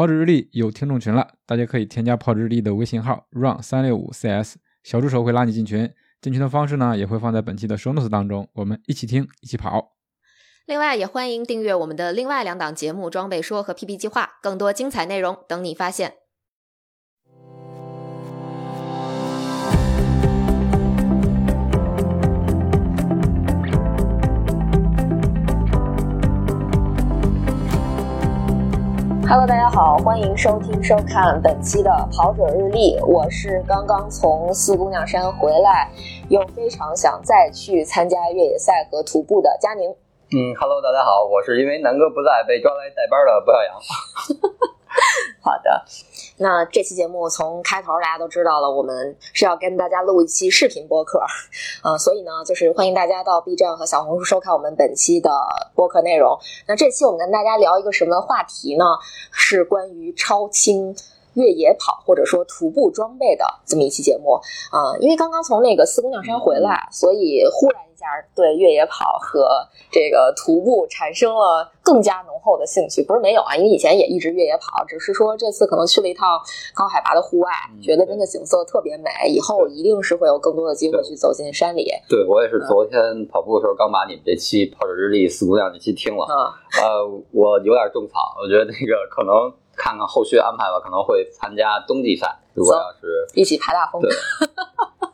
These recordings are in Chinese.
炮制日历有听众群了，大家可以添加炮制日历的微信号 run 三六五 cs，小助手会拉你进群。进群的方式呢，也会放在本期的 show notes 当中，我们一起听，一起跑。另外，也欢迎订阅我们的另外两档节目《装备说》和 PP 计划，更多精彩内容等你发现。Hello，大家好，欢迎收听收看本期的跑者日历。我是刚刚从四姑娘山回来，又非常想再去参加越野赛和徒步的佳宁。嗯，Hello，大家好，我是因为南哥不在被抓来代班的博小杨。好的，那这期节目从开头大家都知道了，我们是要跟大家录一期视频播客，呃，所以呢，就是欢迎大家到 B 站和小红书收看我们本期的播客内容。那这期我们跟大家聊一个什么话题呢？是关于超轻越野跑或者说徒步装备的这么一期节目。啊，因为刚刚从那个四姑娘山回来，所以忽然一。下对越野跑和这个徒步产生了更加浓厚的兴趣，不是没有啊，因为以前也一直越野跑，只是说这次可能去了一趟高海拔的户外，觉得真的景色特别美，以后一定是会有更多的机会去走进山里。对。我也是昨天跑步的时候刚把你们这期跑者日历四姑娘这期听了，呃，我有点种草，我觉得那个可能看看后续安排吧，可能会参加冬季赛，如果要是一起爬大风。对。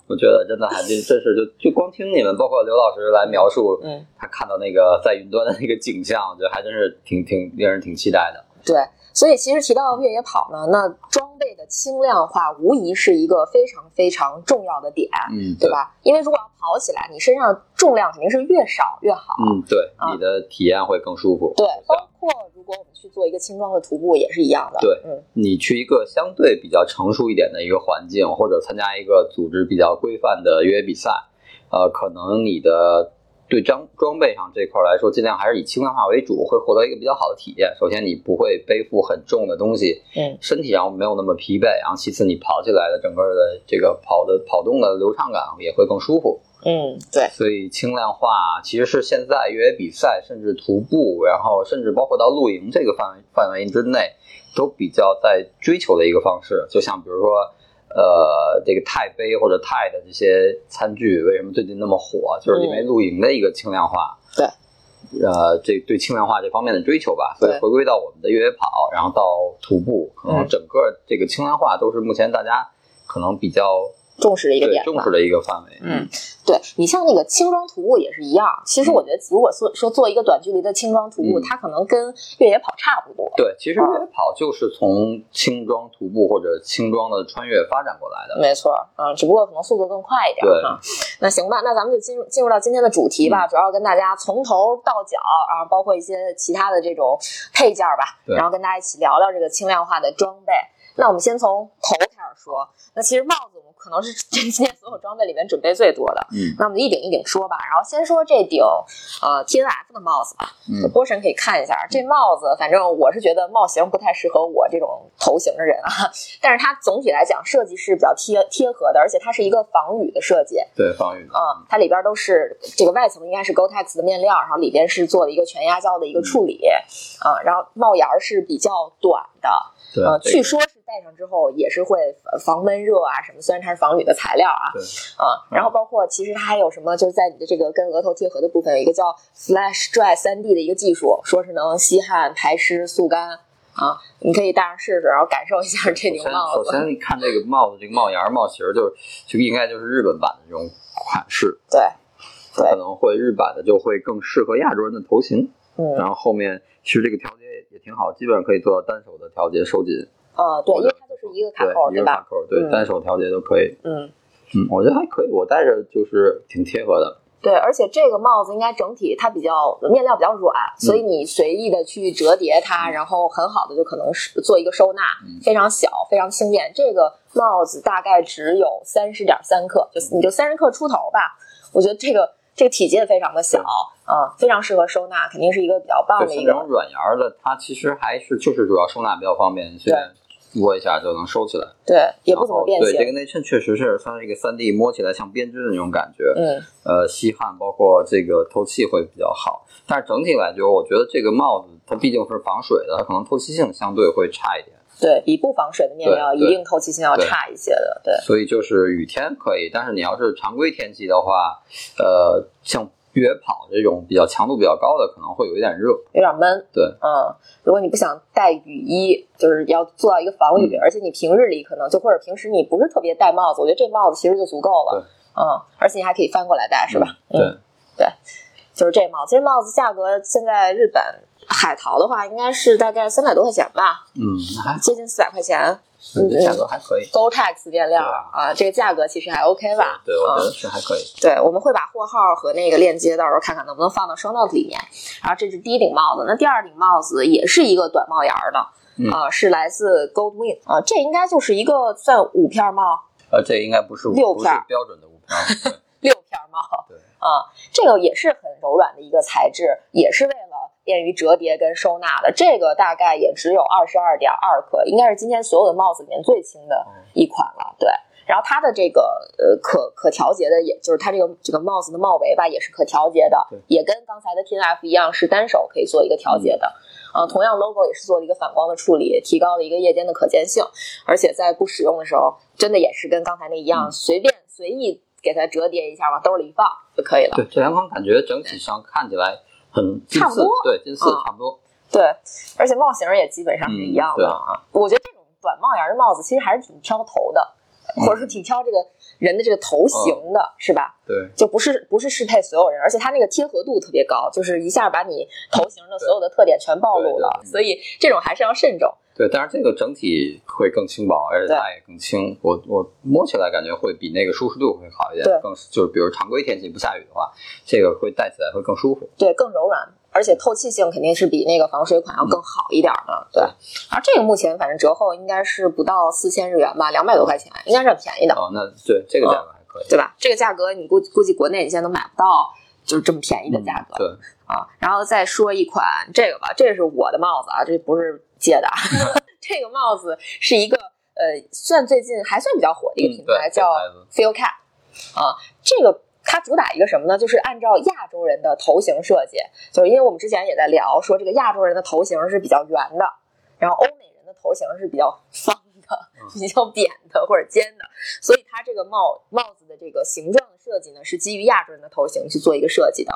我觉得真的还真真是就就光听你们，包括刘老师来描述，嗯，他看到那个在云端的那个景象，我觉得还真是挺挺令人挺期待的。对，所以其实提到越野跑呢，那装备的轻量化无疑是一个非常非常重要的点，嗯，对吧？因为如果要跑起来，你身上重量肯定是越少越好，嗯，对，你的体验会更舒服。对，包括如果我们去做一个轻装的徒步也是一样的。对，嗯，你去一个相对比较成熟一点的一个环境，或者参加一个组织比较规范的越野比赛，呃，可能你的。对装装备上这块来说，尽量还是以轻量化为主，会获得一个比较好的体验。首先，你不会背负很重的东西，嗯，身体上没有那么疲惫。然后，其次，你跑起来的整个的这个跑的跑动的流畅感也会更舒服。嗯，对。所以，轻量化其实是现在越野比赛，甚至徒步，然后甚至包括到露营这个范围范围之内，都比较在追求的一个方式。就像比如说。呃，这个钛杯或者钛的这些餐具为什么最近那么火？就是因为露营的一个轻量化。对，呃，这对轻量化这方面的追求吧。所以回归到我们的越野跑，然后到徒步，可能整个这个轻量化都是目前大家可能比较。重视的一个点，重视的一个范围。嗯，对你像那个轻装徒步也是一样。其实我觉得，如果说说做一个短距离的轻装徒步，它可能跟越野跑差不多。对，其实越野跑就是从轻装徒步或者轻装的穿越发展过来的。没错，嗯，只不过可能速度更快一点。对，那行吧，那咱们就进入进入到今天的主题吧，主要跟大家从头到脚啊，包括一些其他的这种配件吧，然后跟大家一起聊聊这个轻量化的装备。那我们先从头开始说。那其实帽子可能是今天 所有装备里面准备最多的。嗯，那我们一顶一顶说吧。然后先说这顶呃 T N F 的帽子吧。嗯，波神可以看一下这帽子，反正我是觉得帽型不太适合我这种头型的人啊。但是它总体来讲设计是比较贴贴合的，而且它是一个防雨的设计。对，防雨啊，它里边都是这个外层应该是 Gore-Tex 的面料，然后里边是做了一个全压胶的一个处理啊。然后帽檐是比较短的。呃，据说是戴上之后也是会防闷热啊什么，虽然它是防雨的材料啊，啊，然后包括其实它还有什么，就是在你的这个跟额头贴合的部分有一个叫 Flash Dry 三 D 的一个技术，说是能吸汗、排湿、速干啊，你可以戴上试试，然后感受一下这顶帽子。首先你看这个帽子，这个帽檐、帽型就就应该就是日本版的这种款式，对，可能会日版的就会更适合亚洲人的头型，嗯，然后后面其实这个调节。也挺好，基本上可以做到单手的调节收紧。呃，对，因为它就是一个卡扣，对吧？卡扣，对，单手调节都可以。嗯嗯，我觉得还可以，我戴着就是挺贴合的。对，而且这个帽子应该整体它比较面料比较软，所以你随意的去折叠它，然后很好的就可能是做一个收纳，非常小，非常轻便。这个帽子大概只有三十点三克，就你就三十克出头吧。我觉得这个。这个体积也非常的小，啊，非常适合收纳，肯定是一个比较棒的一个。这种软檐的，它其实还是就是主要收纳比较方便。现在握一下就能收起来，对，也不怎么变形对，这个。内衬确实是它是一个三 D，摸起来像编织的那种感觉，嗯，呃，吸汗包括这个透气会比较好。但是整体来说，我觉得这个帽子它毕竟是防水的，可能透气性相对会差一点。对比不防水的面料，对对一定透气性要差一些的。对，所以就是雨天可以，但是你要是常规天气的话，呃，像越野跑这种比较强度比较高的，可能会有一点热。有点闷。对，嗯，如果你不想带雨衣，就是要做到一个防雨，嗯而且你平日里可能就或者平时你不是特别戴帽子，我觉得这帽子其实就足够了。嗯，而且你还可以翻过来戴，是吧？嗯对，就是这帽子，这帽子价格现在日本海淘的话，应该是大概三百多块钱吧，嗯，接近四百块钱。嗯这价格还可以。Gore-Tex 面料啊，这个价格其实还 OK 吧？对，我觉啊得是还可以。对，我们会把货号和那个链接到时候看看能不能放到 show note 里面。然后这是第一顶帽子，那第二顶帽子也是一个短帽檐儿的，嗯呃，是来自 Goldwing 啊、这应该就是一个算五片帽、呃，这应该不是五六片儿标准的五片儿，六片帽对啊、这个也是很柔软的一个材质，也是为了便于折叠跟收纳的。这个大概也只有二十二点二克，应该是今天所有的帽子里面最轻的一款了。对，然后它的这个呃可可调节的，也就是它这个这个帽子的帽围吧，也是可调节的对，也跟刚才的 TNF 一样，是单手可以做一个调节的。呃，同样 logo 也是做了一个反光的处理，提高了一个夜间的可见性，而且在不使用的时候，真的也是跟刚才那一样，嗯随便随意给它折叠一下，往兜里一放就可以了。对，这两款感觉整体上看起来很近似差不多，对，近似嗯差不多。对，而且帽型也基本上是一样的啊。我觉得这种短帽檐的帽子其实还是挺挑头的，或者是挺挑这个人的这个头型的，是吧？对，就不是不是适配所有人，而且它那个贴合度特别高，就是一下把你头型的所有的特点全暴露了，所以这种还是要慎重。对，但是这个整体会更轻薄，而且它也更轻。我我摸起来感觉会比那个舒适度会好一点，对更就是比如常规天气不下雨的话，这个会戴起来会更舒服。对，更柔软，而且透气性肯定是比那个防水款要更好一点的。对，然后这个目前反正折后应该是不到四千日元吧，两百多块钱，应该是很便宜的。哦，那对这个价格还可以。对吧？这个价格你估估计国内你现在都买不到，就是这么便宜的价格、对，啊。然后再说一款这个吧，这是我的帽子啊，这不是借的啊。这个帽子是一个呃，算最近还算比较火的一个品牌，叫 Feel Cap 啊。这个它主打一个什么呢？就是按照亚洲人的头型设计，就是因为我们之前也在聊说，这个亚洲人的头型是比较圆的，然后欧美人的头型是比较方的、比较扁的或者尖的，所以它这个帽帽子的这个形状的设计呢，是基于亚洲人的头型去做一个设计的，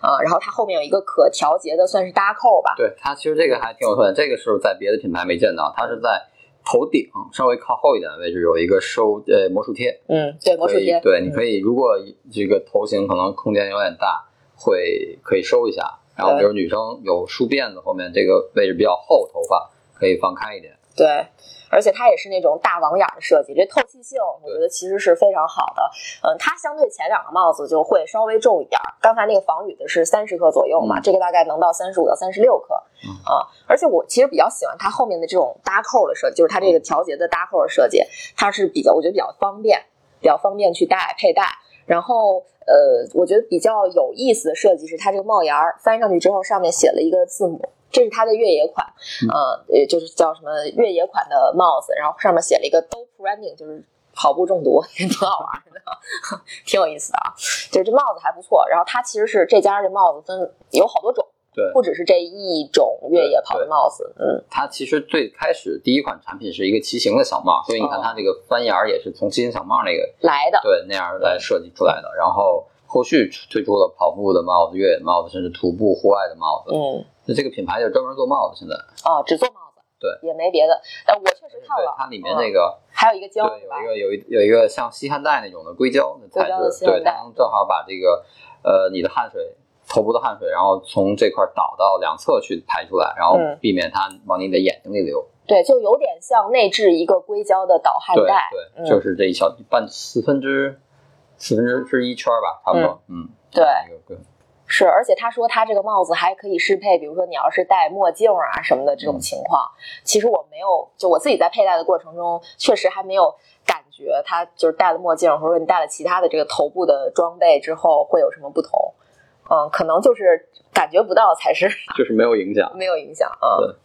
啊，然后它后面有一个可调节的，算是搭扣吧，对它其实这个还挺有特点，这个是在别的品牌没见到，它是在头顶稍微靠后一点的位置有一个收呃魔术贴，嗯，对，魔术贴，对，你嗯可以如果这个头型可能空间有点大，会可以收一下。然后比如女生有梳辫子，后面这个位置比较厚，头发可以放开一点。对，而且它也是那种大网眼的设计，这透气性我觉得其实是非常好的。嗯，它相对前两个帽子就会稍微重一点儿，刚才那个防雨的是三十克左右嘛，嗯这个大概能到三十五到三十六克。嗯啊，而且我其实比较喜欢它后面的这种搭扣的设计，就是它这个调节的搭扣的设计，它是比较我觉得比较方便，比较方便去戴佩戴。然后，呃，我觉得比较有意思的设计是它这个帽檐儿翻上去之后，上面写了一个字母，这是它的越野款，呃，也，就是叫什么越野款的帽子，然后上面写了一个 dope running，就是跑步中毒，挺好玩的，挺有意思的啊。就是这帽子还不错，然后它其实是这家这帽子分有好多种，对，不只是这一种越野跑的帽子，嗯，它其实最开始第一款产品是一个骑行的小帽，所以你看它这个翻檐儿也是从骑行小帽那个来的，对那样来设计出来的。然后后续推出了跑步的帽子、越野帽子，甚至徒步户外的帽子。嗯，那这个品牌就专门做帽子，现在哦，只做帽子，对，也没别的。但我确实看了，它里面那个。还有一个胶，对，有一个有一有一个像吸汗带那种的硅胶的材质，对，它能正好把这个呃你的汗水、头部的汗水，然后从这块导到两侧去排出来，然后嗯避免它往你的眼睛里流。对，就有点像内置一个硅胶的导汗带，对，嗯就是这一小半四分之四分之之一圈吧，差不多。嗯，对对是，而且他说他这个帽子还可以适配，比如说你要是戴墨镜啊什么的这种嗯情况。其实我没有，就我自己在佩戴的过程中，确实还没有感觉它就是戴了墨镜，或者说你戴了其他的这个头部的装备之后会有什么不同。嗯，可能就是感觉不到才是 就是没有影响。没有影响啊。对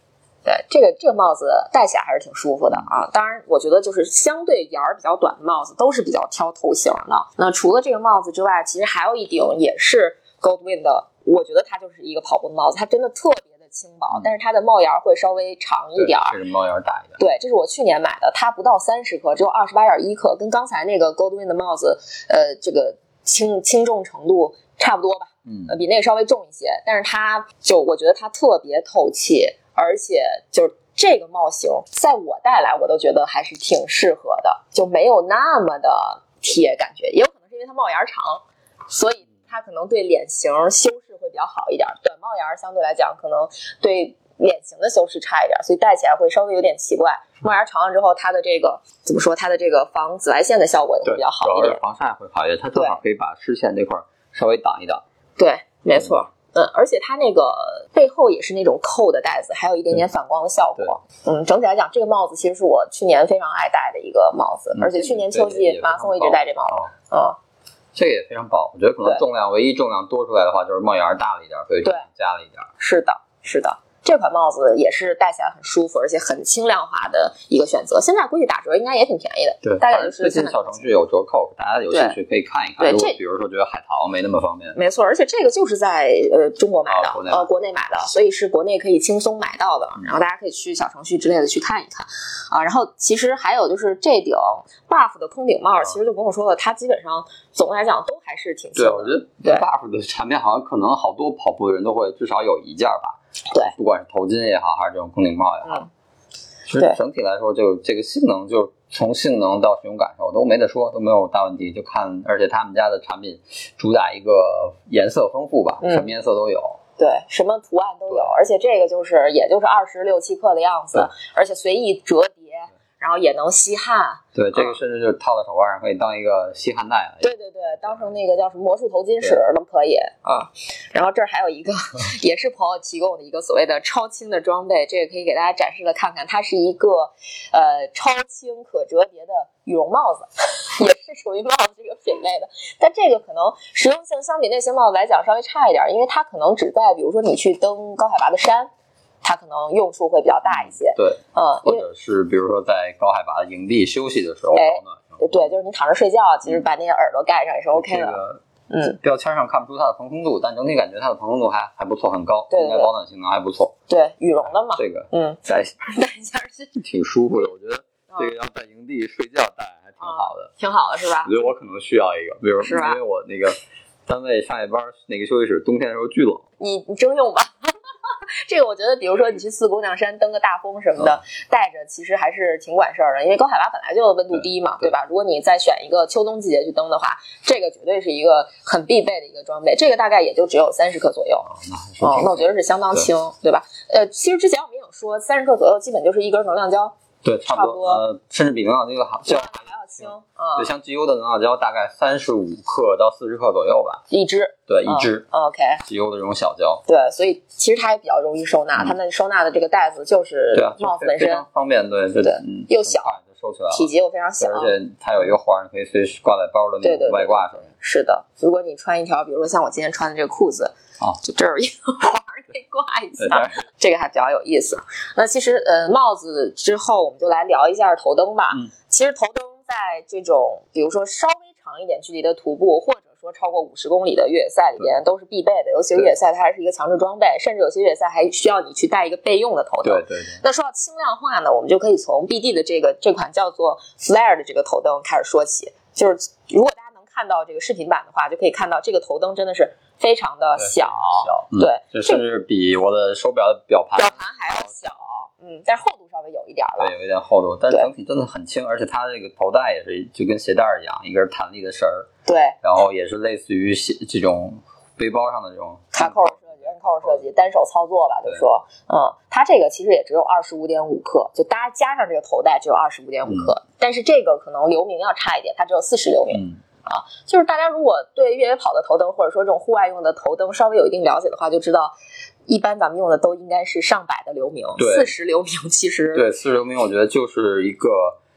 对，这个这个帽子戴起来还是挺舒服的啊。当然，我觉得就是相对檐儿比较短的帽子都是比较挑头型的。那除了这个帽子之外，其实还有一顶也是 Goldwin 的，我觉得它就是一个跑步的帽子，它真的特别的轻薄，但是它的帽檐会稍微长一点儿。这是帽檐大一点。对，这是我去年买的，它不到三十克，只有二十八点一克，跟刚才那个 Goldwin 的帽子，呃，这个轻轻重程度差不多吧。嗯呃，比那个稍微重一些，但是它就我觉得它特别透气，而且就是这个帽型，在我戴来我都觉得还是挺适合的，就没有那么的贴感觉，也有可能是因为它帽檐长，所以它可能对脸型修饰会比较好一点，短帽檐相对来讲可能对脸型的修饰差一点，所以戴起来会稍微有点奇怪。帽檐长了之后，它的这个怎么说？它的这个防紫外线的效果也会，比较好一点。主要是防晒会好一点，它正好可以把视线这块儿稍微挡一挡。对，没错。嗯，而且它那个背后也是那种扣的带子，还有一点点反光的效果。嗯，整体来讲，这个帽子其实是我去年非常爱戴的一个帽子，嗯而且去年秋季马拉松我一直戴这帽子。哦嗯，这个也非常薄，我觉得可能重量唯一重量多出来的话，就是帽檐大了一点，所以对加了一点。是的，是的。这款帽子也是戴起来很舒服，而且很轻量化的一个选择。现在估计打折应该也挺便宜的，对，大概就是最近小程序有折扣，大家有兴趣可以看一看。对这比如说觉得海淘没那么方便，没错，而且这个就是在呃中国买的，啊国内呃国内买的，所以是国内可以轻松买到的。然后大家可以去小程序之类的去看一看啊。然后其实还有就是这顶 Buff 的空顶帽，其实就不用说了，它基本上总的来讲都还是挺轻对，我。觉得 Buff 的产品好像可能好多跑步的人都会至少有一件吧。对，不管是头巾也好，还是这种空顶帽也好，嗯。其实对。整体来说，就这个性能，就从性能到使用感受都没得说，都没有大问题。就看，而且他们家的产品主打一个颜色丰富吧，嗯。什么颜色都有。对，什么图案都有，而且这个就是也就是二十六七克的样子，而且随意折叠，然后也能吸汗。对，这个嗯甚至就是套在手腕上，可以当一个吸汗带来。对对对，当成那个叫什么魔术头巾使都可以啊。然后这儿还有一个，也是朋友提供的一个所谓的超轻的装备，这个可以给大家展示的看看，它是一个呃超轻可折叠的羽绒帽子，也是属于帽子这个品类的。但这个可能实用性相比那些帽子来讲稍微差一点，因为它可能只在比如说你去登高海拔的山，它可能用处会比较大一些。对，嗯，或者是比如说在高海拔的营地休息的时候哎保暖。对，就是你躺着睡觉，其实把那个耳朵盖上也是 OK 的。这个嗯，标签上看不出它的蓬松度，但整体感觉它的蓬松度还还不错，很高，对应该保暖性能还不错。对，羽绒的嘛。这个嗯，戴戴一下是挺舒服的，我觉得嗯这个要在营地睡觉戴还挺好的。挺好的，是吧我？觉得我可能需要一个，比如是因为我那个单位上夜班那个休息室，冬天的时候巨冷，你你征用吧。这个我觉得，比如说你去四姑娘山登个大峰什么的，带着其实还是挺管事儿的，因为高海拔本来就温度低嘛，对对吧？如果你再选一个秋冬季节去登的话，这个绝对是一个很必备的一个装备。这个大概也就只有三十克左右，哦，那我觉得是相当轻，对吧？呃，其实之前我们也有说，三十克左右基本就是一根能量胶，对，差不多呃，甚至比能量胶好，胶还要轻，对，嗯，像 GU 的能量胶大概三十五克到四十克左右吧，一支，对，一支。嗯 OK，GU 的这种小胶，对，所以其实它也比较容易收纳，嗯。它那收纳的这个袋子就是帽子本身非非常方便，对，对对嗯又小就收起来了，体积又非常小，而且它有一个环儿，可以随时挂在包的那种对对对外挂上。是的，如果你穿一条，比如说像我今天穿的这个裤子，哦就这儿有一个环儿挂一，下这个还比较有意思。那其实呃，帽子之后我们就来聊一下头灯吧。嗯其实头灯在这种比如说稍微长一点距离的徒步，或者说超过五十公里的越野赛里边都是必备的，尤其是越野赛它还是一个强制装备，甚至有些越野赛还需要你去带一个备用的头灯。对对对，那说到轻量化呢，我们就可以从 BD 的这个这款叫做 Flare 的这个头灯开始说起。就是如果大家能看到这个视频版的话，就可以看到这个头灯真的是非常的对小，小，嗯对就甚至比我的手表的表盘表盘还要小，嗯，但是厚度稍微有一点儿了。对有一点厚度，但对整体真的很轻，而且它这个头带也是就跟鞋带儿一样，一根弹力的绳儿，对，然后也是类似于鞋这种背包上的这种卡扣设计、摁扣设计、单手操作吧，就说，嗯，它这个其实也只有二十五点五克，就搭加上这个头带只有二十五点五克，但是这个可能流明要差一点，它只有四十流明。嗯，就是大家如果对越野跑的头灯，或者说这种户外用的头灯稍微有一定了解的话，就知道，一般咱们用的都应该是上百的流明，对四十流明其实对，四十流明我觉得就是一个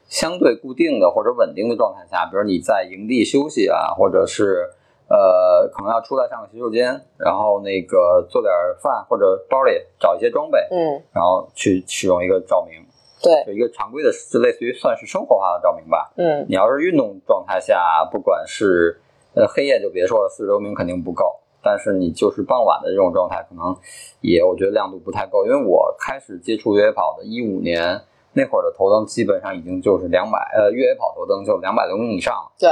相对固定的或者稳定的状态下，比如你在营地休息啊，或者是呃，可能要出来上个洗手间，然后那个做点饭或者包里找一些装备，嗯，然后去使用一个照明，对，就一个常规的，就类似于算是生活化的照明吧。嗯你要是运动状态下，不管是呃黑夜就别说了，四十流明肯定不够。但是你就是傍晚的这种状态，可能也我觉得亮度不太够。因为我开始接触越野跑的，一五年那会儿的头灯基本上已经就是两百，呃，越野跑头灯就两百流明以上了。对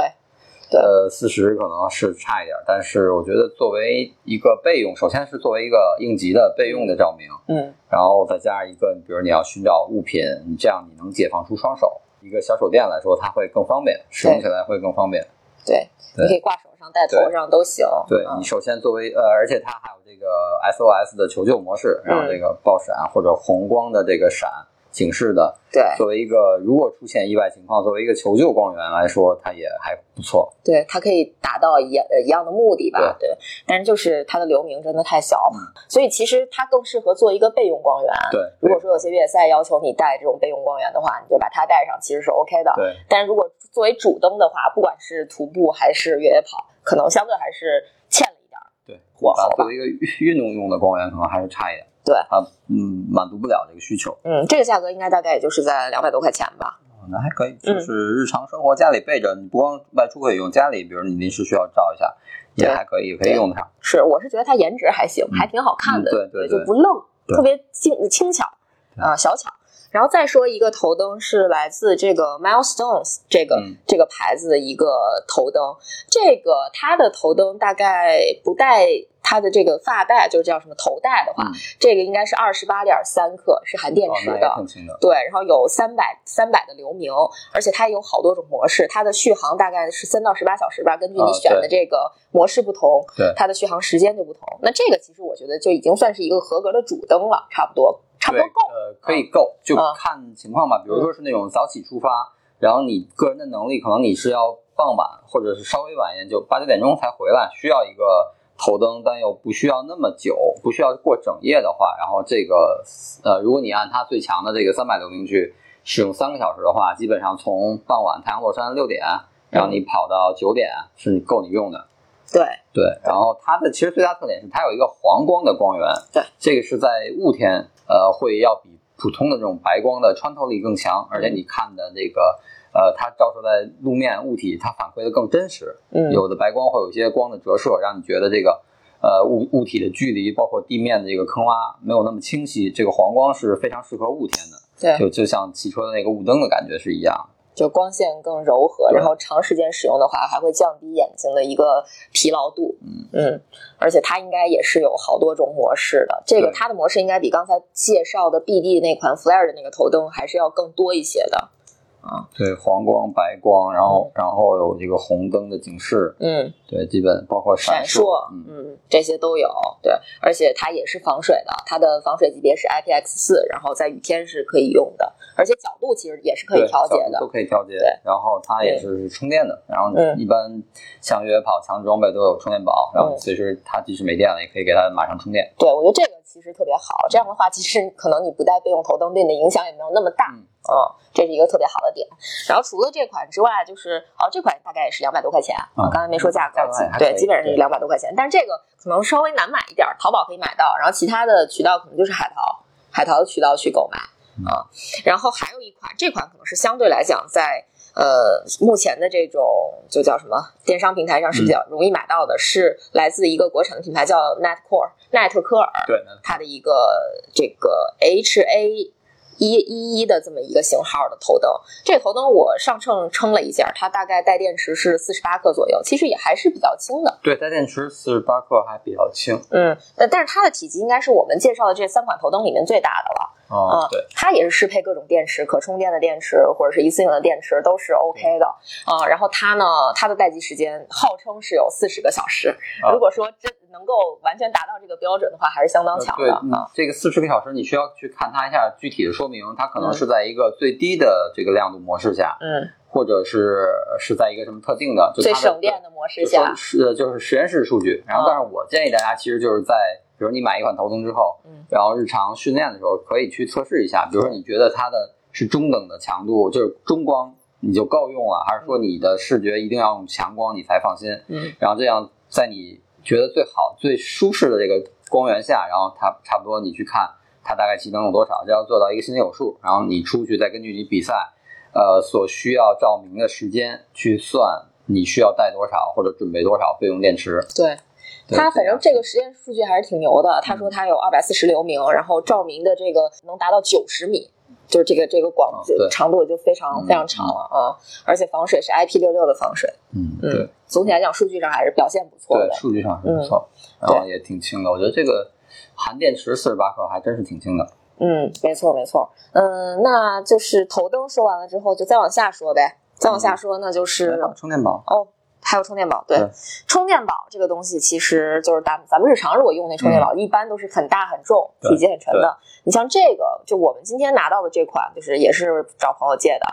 呃，四十可能是差一点，但是我觉得作为一个备用，首先是作为一个应急的备用的照明，嗯然后再加上一个，比如你要寻找物品，你这样你能解放出双手。一个小手电来说，它会更方便，使用起来会更方便。对，对你可以挂手上、戴头上都行。嗯对你首先作为呃，而且它还有这个 SOS 的求救模式，然后这个爆闪或者红光的这个闪警示的，对作为一个如果出现意外情况，作为一个求救光源来说，它也还不错。对，它可以达到一一样的目的吧？对，但是就是它的流明真的太小，嗯所以其实它更适合做一个备用光源。对，如果说有些越野赛要求你带这种备用光源的话，你就把它带上，其实是 OK 的。对但是如果作为主灯的话，不管是徒步还是越野跑，可能相对还是欠了一点儿。对，火候吧它作为一个运动用的光源，可能还是差一点。对它嗯满足不了这个需求。嗯，这个价格应该大概也就是在两百多块钱吧。哦那还可以，嗯就是日常生活家里备着，你不光外出可以用，家里比如你临时需要照一下，也还可以，可以用得上。是，我是觉得它颜值还行，嗯还挺好看的，嗯对对对就不愣，特别轻轻巧啊、小巧。然后再说一个头灯是来自这个 Milestones 这个、嗯这个牌子的一个头灯，这个它的头灯大概不带它的这个发带，就是叫什么头带的话，嗯这个应该是二十八点三克，是含电池的。对，然后有三百三百的流明，而且它有好多种模式，它的续航大概是三到十八小时吧，根据你啊选的这个模式不同，对它的续航时间就不同。那这个其实我觉得就已经算是一个合格的主灯了，差不多，差不，多够。呃，可以够，就啊看情况吧。比如说是那种早起出发，然后你个人的能力可能你是要傍晚或者是稍微晚一点，就八九点钟才回来，需要一个头灯，但又不需要那么久，不需要过整夜的话，然后这个呃，如果你按它最强的这个三百流明去使用三个小时的话，基本上从傍晚太阳落山六点，然后你跑到九点是够你用的。对，对，然后它的其实最大特点是它有一个黄光的光源，对，这个是在雾天，呃，会要比普通的这种白光的穿透力更强，而且你看的那个，呃，它照射在路面物体，它反馈的更真实。嗯，有的白光会有一些光的折射，让你觉得这个，呃，物物体的距离，包括地面的这个坑洼没有那么清晰。这个黄光是非常适合雾天的，对，就就像汽车的那个雾灯的感觉是一样。就光线更柔和，然后长时间使用的话，还会降低眼睛的一个疲劳度。嗯嗯，而且它应该也是有好多种模式的。这个它的模式应该比刚才介绍的 BD 那款 Flare 的那个头灯还是要更多一些的。对，黄光、白光，然后然后有这个红灯的警示，嗯，对，基本包括闪烁，烁，嗯。嗯，这些都有。对，而且它也是防水的，它的防水级别是 IPX 四，然后在雨天是可以用的，而且角度其实也是可以调节的都。可以调节对。然后它也是充电的，然后嗯一般像越野跑强制装备都有充电宝，然后嗯随时它即使没电了，也可以给它马上充电。对，我觉得这个其实特别好。这样的话，其实可能你不带备用头灯对你的影响也没有那么大。嗯，嗯，这是一个特别好的点。然后除了这款之外，就是哦，这款大概也是两百多块钱。嗯刚才没说价格，对，基本上是对两百多块钱。但是这个可能稍微难买一点儿，淘宝可以买到，然后其他的渠道可能就是海淘，海淘的渠道去购买嗯啊。然后还有一款，这款可能是相对来讲在。呃，目前的这种就叫什么电商平台上是比较容易买到的，是来自一个国产的品牌叫 Netcore 奈特科尔，对，它的一个这个 HA 一一一的这么一个型号的头灯。这个头灯我上秤称了一下，它大概带电池是四十八克左右，其实也还是比较轻的。对，带电池四十八克还比较轻。嗯，但但是它的体积应该是我们介绍的这三款头灯里面最大的了。哦啊，对，它也是适配各种电池，可充电的电池或者是一次性的电池都是 OK 的啊。然后它呢，它的待机时间号称是有四十个小时。啊如果说真能够完全达到这个标准的话，还是相当强对的，啊。嗯这个四十个小时你需要去看它一下具体的说明，它可能是在一个最低的这个亮度模式下，嗯，或者是是在一个什么特定的，就最它的省电的模式下，是就是实验室数据。然后，啊但是我建议大家其实就是在，比如你买一款头灯之后，嗯然后日常训练的时候可以去测试一下。比如说你觉得它的是中等的强度，就是中光你就够用了，还是说你的视觉一定要用强光你才放心？嗯然后这样在你觉得最好、最舒适的这个光源下，然后它差不多你去看它大概机能有多少，这要做到一个心里有数。然后你出去再根据你比赛，呃，所需要照明的时间去算你需要带多少或者准备多少备用电池。对。对他反正这个实验数据还是挺牛的。他说他有二百四十流明，然后照明的这个能达到九十米，就是这个这个广哦长度就非常嗯非常长了啊！而且防水是 IP 六六的防水，嗯，嗯对，总体来讲数据上还是表现不错对，的。数据上是不错，然后也挺轻的。我觉得这个含电池四十八克还真是挺轻的。嗯，没错没错。嗯，那就是头灯说完了之后，就再往下说呗。再往下说，那就是充电宝，哦，还有充电宝。对，对充电宝这个东西其实就是咱咱们日常如果用那充电宝，一般都是很大很重、体积很沉的。你像这个，就我们今天拿到的这款，就是也是找朋友借的。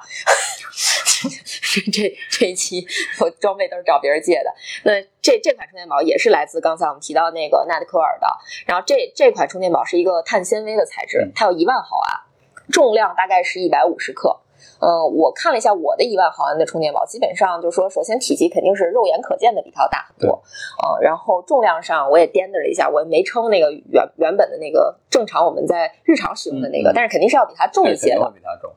这这一期我装备都是找别人借的。那这这款充电宝也是来自刚才我们提到那个耐克尔的。然后这这款充电宝是一个碳纤维的材质嗯，它有一万毫安，重量大概是一百五十克。嗯，我看了一下我的一万毫安的充电宝，基本上就是说，首先体积肯定是肉眼可见的比它要大很多，呃，然后重量上我也掂着了一下，我也没称那个原原本的那个正常我们在日常使用的那个，但是肯定是要比它重一些的。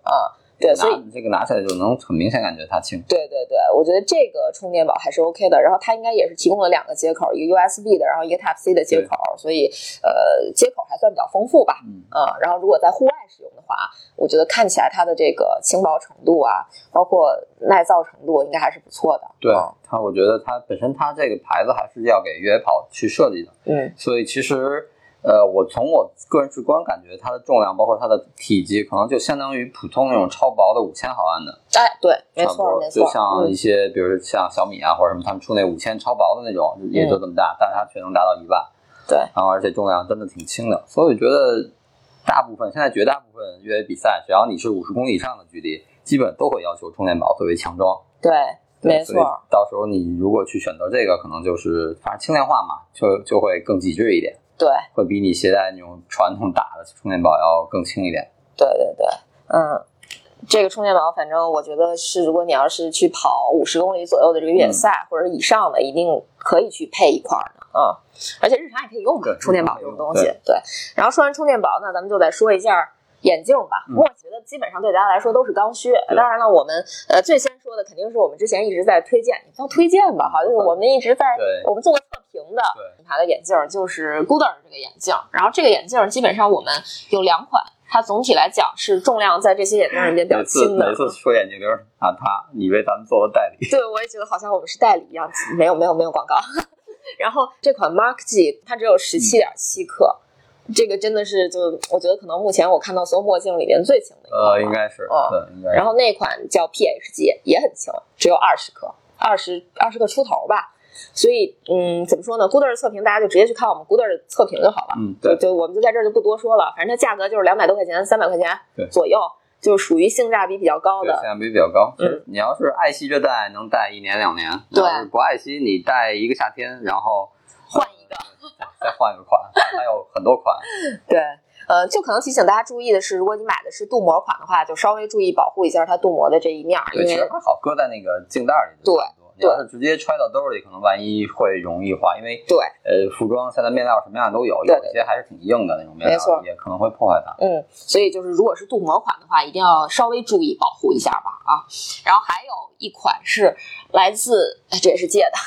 啊、对，所以拿这个拿起来就能很明显感觉它轻。对对对，我觉得这个充电宝还是 OK 的。然后它应该也是提供了两个接口，一个 USB 的，然后一个 Type C 的接口，所以呃接口还算比较丰富吧。嗯，啊、然后如果在户外使用的话，我觉得看起来它的这个轻薄程度啊，包括耐造程度，应该还是不错的。对啊它，我觉得它本身它这个牌子还是要给越野跑去设计的，嗯所以其实。呃，我从我个人直观感觉，它的重量包括它的体积，可能就相当于普通那种超薄的五千毫安的，哎，对，没差不多。错没错，就像一嗯些，比如像小米啊或者什么，他们出那五千超薄的那种，也就这么大，但是它却能达到一万。对，然后而且重量真的挺轻的，所以我觉得大部分现在绝大部分越野比赛，只要你是五十公里以上的距离，基本都会要求充电宝作为强装。对，对所以没错，到时候你如果去选择这个，可能就是反正轻量化嘛，就就会更极致一点，对会比你携带那种传统打的充电宝要更轻一点。对对对，嗯。这个充电宝，反正我觉得是，如果你要是去跑五十公里左右的这个越野嗯赛、或者以上的，一定可以去配一块儿的，嗯，而且日常也可以用嘛对，充电宝这种东西，对。然后说完充电宝，那咱们就再说一下眼镜吧。嗯我觉得基本上对大家来说都是刚需。当然了，我们呃最先说的肯定是我们之前一直在推荐，也不叫推荐吧，哈，就是我们一直在我们做过测评的对品牌的眼镜，就是 Gooder 这个眼镜。然后这个眼镜基本上我们有两款，它总体来讲是重量在这些眼镜里面比较轻的每。次说眼镜就是啊，他以为咱们做了代理，对，我也觉得好像我们是代理一样，没有没有没有广告。然后这款 Mark G 它只有十七点七克，这个真的是就我觉得可能目前我看到所有墨镜里面最轻的一款。呃，应该是，哦对，应该是。然后那款叫 PHG 也很轻，只有二十克，二十二十克出头吧。所以，嗯，怎么说呢？Gooder 的测评大家就直接去看我们 Gooder 的测评就好了。嗯，对，就我们就在这儿就不多说了，反正它价格就是两百多块钱，三百块钱左右，就是属于性价比比较高对，的性。价比比较高。嗯，你要是爱惜着戴，能戴一年两年；对不爱惜，你戴一个夏天，然后再换一个款，还有很多款。对，呃，就可能提醒大家注意的是，如果你买的是镀膜款的话，就稍微注意保护一下它镀膜的这一面儿，因对，其实为还好，搁在那个镜袋里就差不多。你要是直接揣到兜里，可能万一会容易化，因为对，呃，服装现在面料什么样都有，有些还是挺硬的那种面料，也可能会破坏它。嗯，所以就是如果是镀膜款的话，一定要稍微注意保护一下吧啊。然后还有一款是来自，哎这也是借的，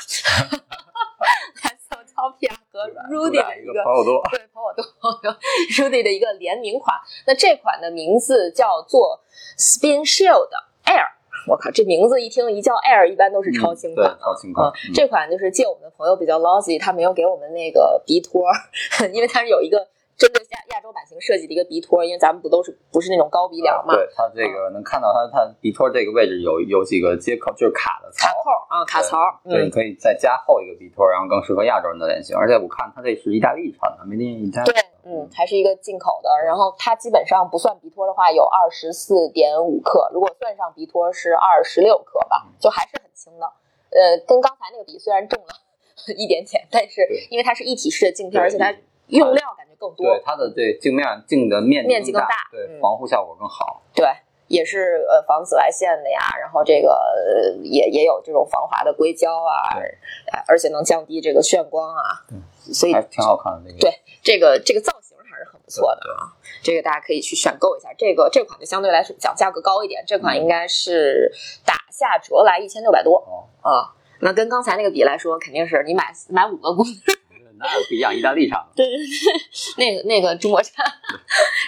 来自 Topia 和 Rudy 的一一个对朋友多，对朋友多 Rudy 的一个联名款。那这款的名字叫做 Spin Shield Air。我靠，这名字一听一叫 Air，一般都是超轻款嗯对，超轻款嗯，这款就是借我们的朋友比较 lousy，他没有给我们那个鼻托，因为它是有一个针对亚亚洲版型设计的一个鼻托，因为咱们不都是不是那种高鼻梁嘛，对它这个能看到它它鼻托这个位置有有几个接口，就是卡的槽卡。扣啊，卡槽，对，你嗯，可以再加厚一个鼻托，然后更适合亚洲人的脸型。而且我看它这是意大利产的，made in Italy。对，嗯，还是一个进口的，然后它基本上不算鼻托的话，有二十四点五克，如果算上鼻托是二十六克吧，就还是很轻的。呃，跟刚才那个比，虽然重了 一点点，但是因为它是一体式的镜片，而且它用料感觉更多。对它的对镜面镜的面面积更大，对嗯防护效果更好。对，也是呃防紫外线的呀，然后这个呃也也有这种防滑的硅胶啊，呃而且能降低这个眩光啊，所以还挺好看的那个。对这个这个造型还是很不错的啊，这个大家可以去选购一下。这个这款就相对来说讲价格高一点，这款应该是打下折来一千六百多哦，啊。那跟刚才那个比来说，肯定是你买买五个公那有不一样，意大利产。对对对，那个那个中国产。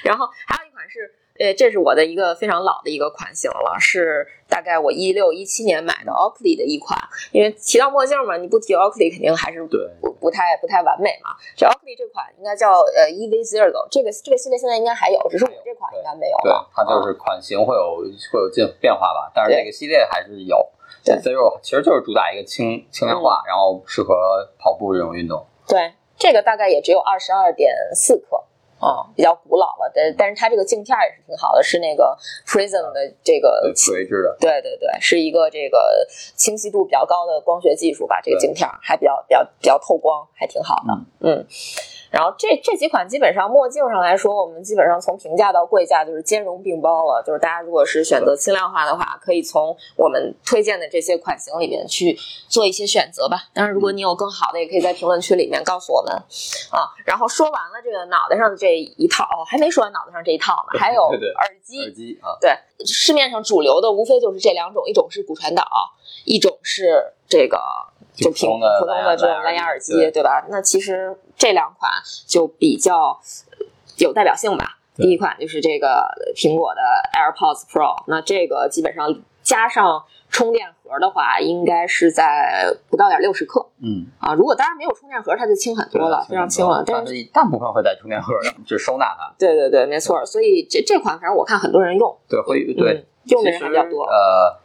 然后还有一款是，呃，这是我的一个非常老的一个款型了，是大概我一六一七年买的 Oakley 的一款。因为提到墨镜嘛，你不提 Oakley 肯定还是对不不太不太完美嘛。这 Oakley 这款应该叫呃 EV Zero，这个这个系列现在应该还有，只是我这款应该没有对。，它就是款型会有会有进变化吧，但是这个系列还是有。对 Zero 其实就是主打一个轻轻量化，然后适合跑步这种运动。对，这个大概也只有二十二点四克。啊、比较古老了，但但是它这个镜片也是挺好的，是那个 Prism 的这个对，垂直的。对对对，是一个这个清晰度比较高的光学技术吧，这个镜片儿还比较比较比较透光，还挺好的。嗯，然后这这几款基本上墨镜上来说，我们基本上从平价到贵价就是兼容并包了。就是大家如果是选择轻量化的话，可以从我们推荐的这些款型里面去做一些选择吧。当然，如果你有更好的，也可以在评论区里面告诉我们啊。然后说完了这个脑袋上的这一套，哦，还没说完脑袋上这一套呢，还有耳机。耳机啊，对，市面上主流的无非就是这两种，一种是骨传导，一种是这个就平普通的普通的这种蓝蓝牙牙耳机，对对吧？那其实这两款就比较有代表性吧。第一款就是这个苹果的 AirPods Pro，那这个基本上加上充电盒的话，应该是在不到点六十克嗯，啊。如果当然没有充电盒，它就轻很多了，非常轻了。但是大部分会带充电盒的，就是收纳它。对对对，没错。所以这这款反正我看很多人用，对，会对嗯，用的人还比较多。呃，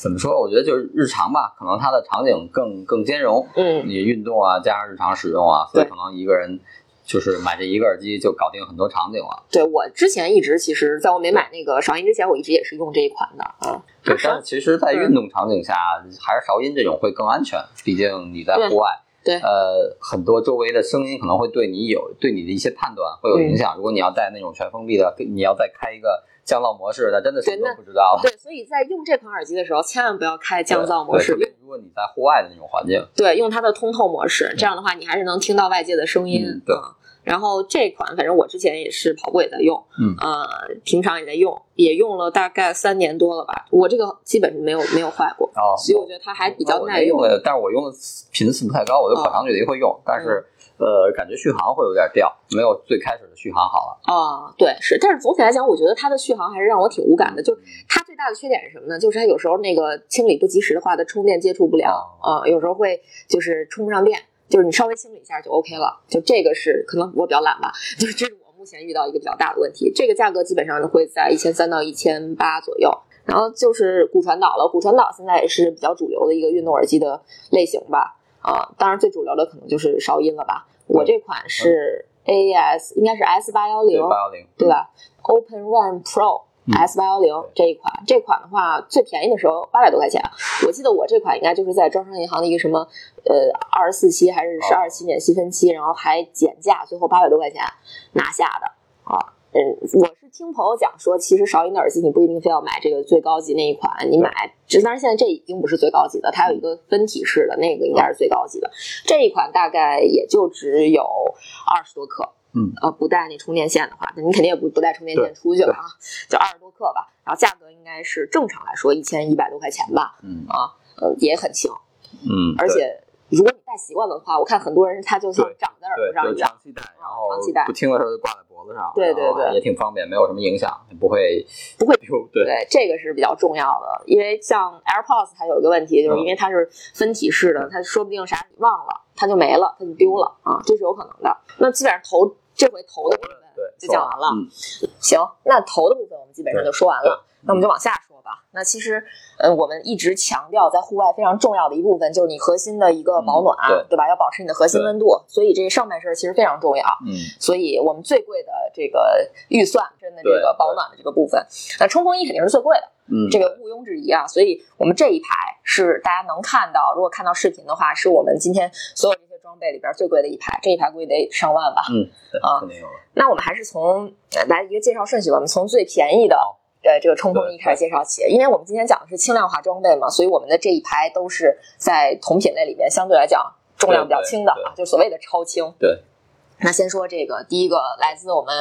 怎么说？我觉得就是日常吧，可能它的场景更更兼容。嗯，你运动啊，加上日常使用啊，所以可能一个人就是买这一个耳机就搞定很多场景了。对我之前一直其实在我没买那个韶音之前，我一直也是用这一款的啊。对，但是其实，在运动场景下，还是韶音这种会更安全，毕竟你在户外。对呃，很多周围的声音可能会对你有对你的一些判断会有影嗯响。如果你要戴那种全封闭的，你要再开一个降噪模式，那真的什么都不知道了。对，所以在用这款耳机的时候，千万不要开降噪模式，对如果你在户外的那种环境，对，用它的通透模式，这样的话你还是能听到外界的声音。嗯对啊然后这款反正我之前也是跑步也在用，嗯呃，平常也在用，也用了大概三年多了吧。我这个基本是没有没有坏过，哦，所以我觉得它还比较耐用。用的，但是我用的频次不太高，我就跑长距离会用，但是呃，感觉续航会有点掉，没有最开始的续航好了。啊，对，是，但是总体来讲，我觉得它的续航还是让我挺无感的。就是它最大的缺点是什么呢？就是它有时候那个清理不及时的话，它充电接触不了啊、有时候会就是充不上电，就是你稍微清理一下就 OK 了。就这个是可能我比较懒吧，就是这是我目前遇到一个比较大的问题。这个价格基本上会在一千三到一千八左右。然后就是骨传导了，骨传导现在也是比较主流的一个运动耳机的类型吧。啊，当然最主流的可能就是韶音了吧。我这款是 AAS，应该是 S 八幺零对，八幺零，对吧？Open Run Pro 嗯。S 八幺零这一款，这款的话最便宜的时候八百多块钱，我记得我这款应该就是在招商银行的一个什么呃二十四期还是十二期免息分期，然后还减价，最后八百多块钱拿下的啊。嗯，我是听朋友讲说，其实韶音的耳机你不一定非要买这个最高级那一款，你买，这当然现在这已经不是最高级的，它有一个分体式的，那个应该是最高级的。这一款大概也就只有二十多克，嗯，呃，不带那充电线的话，那你肯定也不不带充电线出去了啊，就二十多克吧。然后价格应该是正常来说一千一百多块钱吧，嗯。啊，呃，也很轻，嗯，而且如果你戴习惯了的话，我看很多人他就像长在耳，朵上一样长。期戴，然后长期戴不听的时候就挂在脖子上，对对对也挺方便，没有什么影响，也不会不会丢，对对，这个是比较重要的，因为像 AirPods 它有一个问题，就是因为它是分体式的，它说不定啥忘了，它就没了，它就丢了啊，这是有可能的。那基本上头这回头的部分对，就讲完了。嗯，行，那头的部分我们基本上就说完了，那我们就往下说吧。那其实，呃，我们一直强调在户外非常重要的一部分就是你核心的一个保暖，嗯对吧？要保持你的核心温度，所以这上半身其实非常重要。嗯，所以我们最贵的这个预算，真的这个保暖的这个部分，那冲锋衣肯定是最贵的，嗯，这个毋庸置疑啊。所以我们这一排是大家能看到，如果看到视频的话，是我们今天所有这些装备里边最贵的一排，这一排估计得上万吧。嗯，啊。那我们还是从呃来一个介绍顺序吧，我们从最便宜的呃这个冲锋衣开始介绍起，因为我们今天讲的是轻量化装备嘛，所以我们的这一排都是在同品类里面相对来讲重量比较轻的啊，就所谓的超轻。对。那先说这个第一个来自我们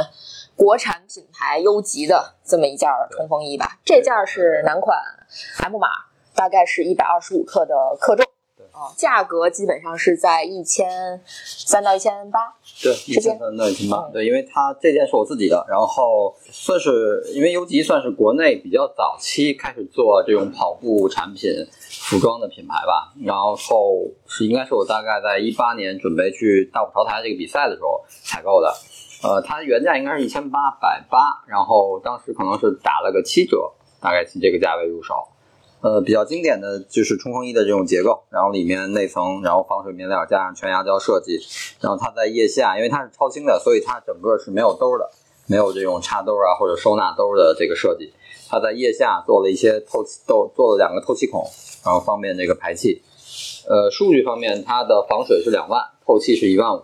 国产品牌优级的这么一件冲锋衣吧，这件是男款 M 码，大概是一百二十五克的克重。啊，价格基本上是在一千三到一千八，对，一千三到一千八，对，因为它这件是我自己的，然后算是因为优吉算是国内比较早期开始做这种跑步产品、服装的品牌吧，然后是应该是我大概在一八年准备去大步潮台这个比赛的时候采购的，呃，它原价应该是一千八百八，然后当时可能是打了个七折，大概是这个价位入手。呃，比较经典的就是冲锋衣的这种结构，然后里面内层，然后防水面料加上全压胶设计，然后它在腋下，因为它是超轻的，所以它整个是没有兜的，没有这种插兜啊或者收纳兜的这个设计。它在腋下做了一些透气，都做了两个透气孔，然后方便这个排气。呃，数据方面，它的防水是两万，透气是一万五。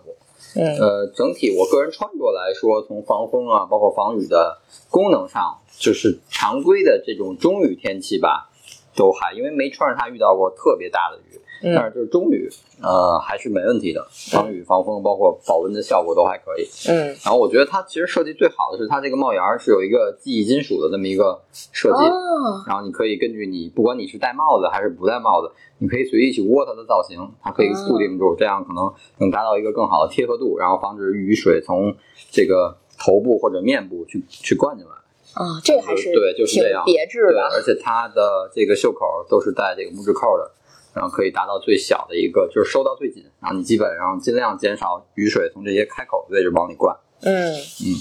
嗯，呃，整体我个人穿着来说，从防风啊，包括防雨的功能上，就是常规的这种中雨天气吧。都还因为没穿上它遇到过特别大的雨，嗯。但是就是中雨，呃，还是没问题的，防雨防风，包括保温的效果都还可以。嗯，然后我觉得它其实设计最好的是它这个帽檐儿是有一个记忆金属的这么一个设计，哦，然后你可以根据你不管你是戴帽子还是不戴帽子，你可以随意去窝它的造型，它可以固定住，这样可能能达到一个更好的贴合度，然后防止雨水从这个头部或者面部去去灌进来。啊，这个还是对就是挺这样别致对，的。而且它的这个袖口都是带这个木质扣的，然后可以达到最小的一个，就是收到最紧，然后你基本上尽量减少雨水从这些开口的位置往里灌。嗯嗯，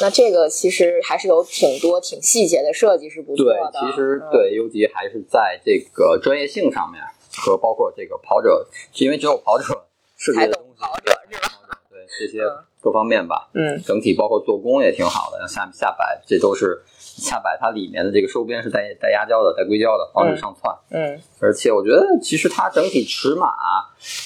那这个其实还是有挺多挺细节的设计，是不错的对。，其实嗯对优级还是在这个专业性上面和包括这个跑者，因为只有跑者设计才懂的东西，跑者是吧？对这些嗯各方面吧，嗯整体包括做工也挺好的，下下摆这都是下摆它里面的这个收边是带带压胶的、带硅胶的，防止上窜。嗯而且我觉得其实它整体尺码、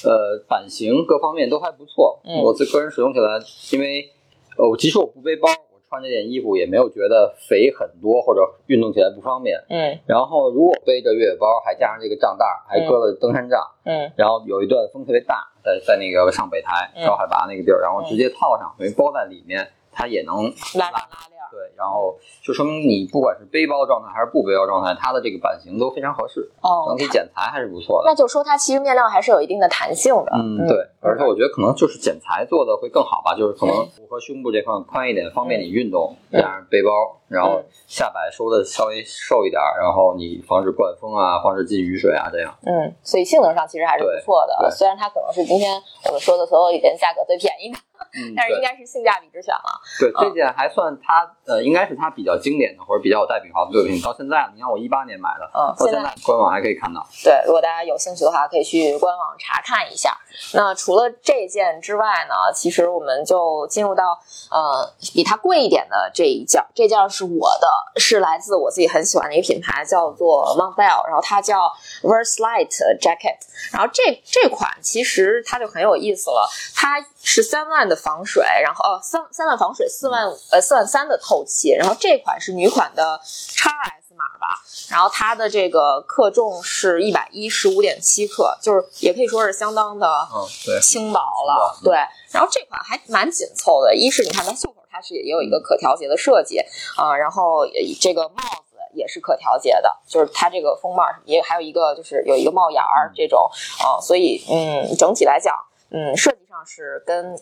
呃版型各方面都还不错。嗯我自个人使用起来，因为呃，我即使我不背包，我穿这件衣服也没有觉得肥很多或者运动起来不方便。嗯然后如果背着越野包，还加上这个帐袋，还搁了登山杖，嗯然后有一段风特别大，在在那个上北台嗯高海拔那个地儿，然后直接套上，等于包在里面，它也能拉拉拉。对，然后就说明你不管是背包状态还是不背包状态，它的这个版型都非常合适，哦整，体剪裁还是不错的。那就说它其实面料还是有一定的弹性的。嗯，对，而且我觉得可能就是剪裁做的会更好吧，就是可能符合胸部这块宽一点，方便你运动，嗯加上背包，然后下摆收的稍微瘦一点，然后你防止灌风啊，防止进雨水啊，这样。嗯，所以性能上其实还是不错的。虽然它可能是今天我们说的所有里边价格最便宜的，嗯，但是应该是性价比之选了。对，这件还算它呃，应该是它比较经典的或者比较有代表性的作品。到现在，你看我一八年买的，嗯，到现现在在官网还可以看到。对，如果大家有兴趣的话，可以去官网查看一下。那除了这件之外呢，其实我们就进入到呃比它贵一点的这一件儿，这件儿是我的，是来自我自己很喜欢的一个品牌，叫做 Montbell，然后它叫 Verslight Jacket，然后这这款其实它就很有意思了，它是三万的防水，然后哦三三万防水，四万呃四万三的透气，然后这款是女款的 x S 码吧，然后它的这个克重是一百一十五点七克，就是也可以说是相当的嗯，对，轻薄了。对，然后这款还蛮紧凑的，一是你看它袖口它是也有一个可调节的设计啊、然后也这个帽子。也是可调节的，就是它这个风帽也还有一个就是有一个帽檐儿这种啊、所以嗯，整体来讲，嗯，设计上是跟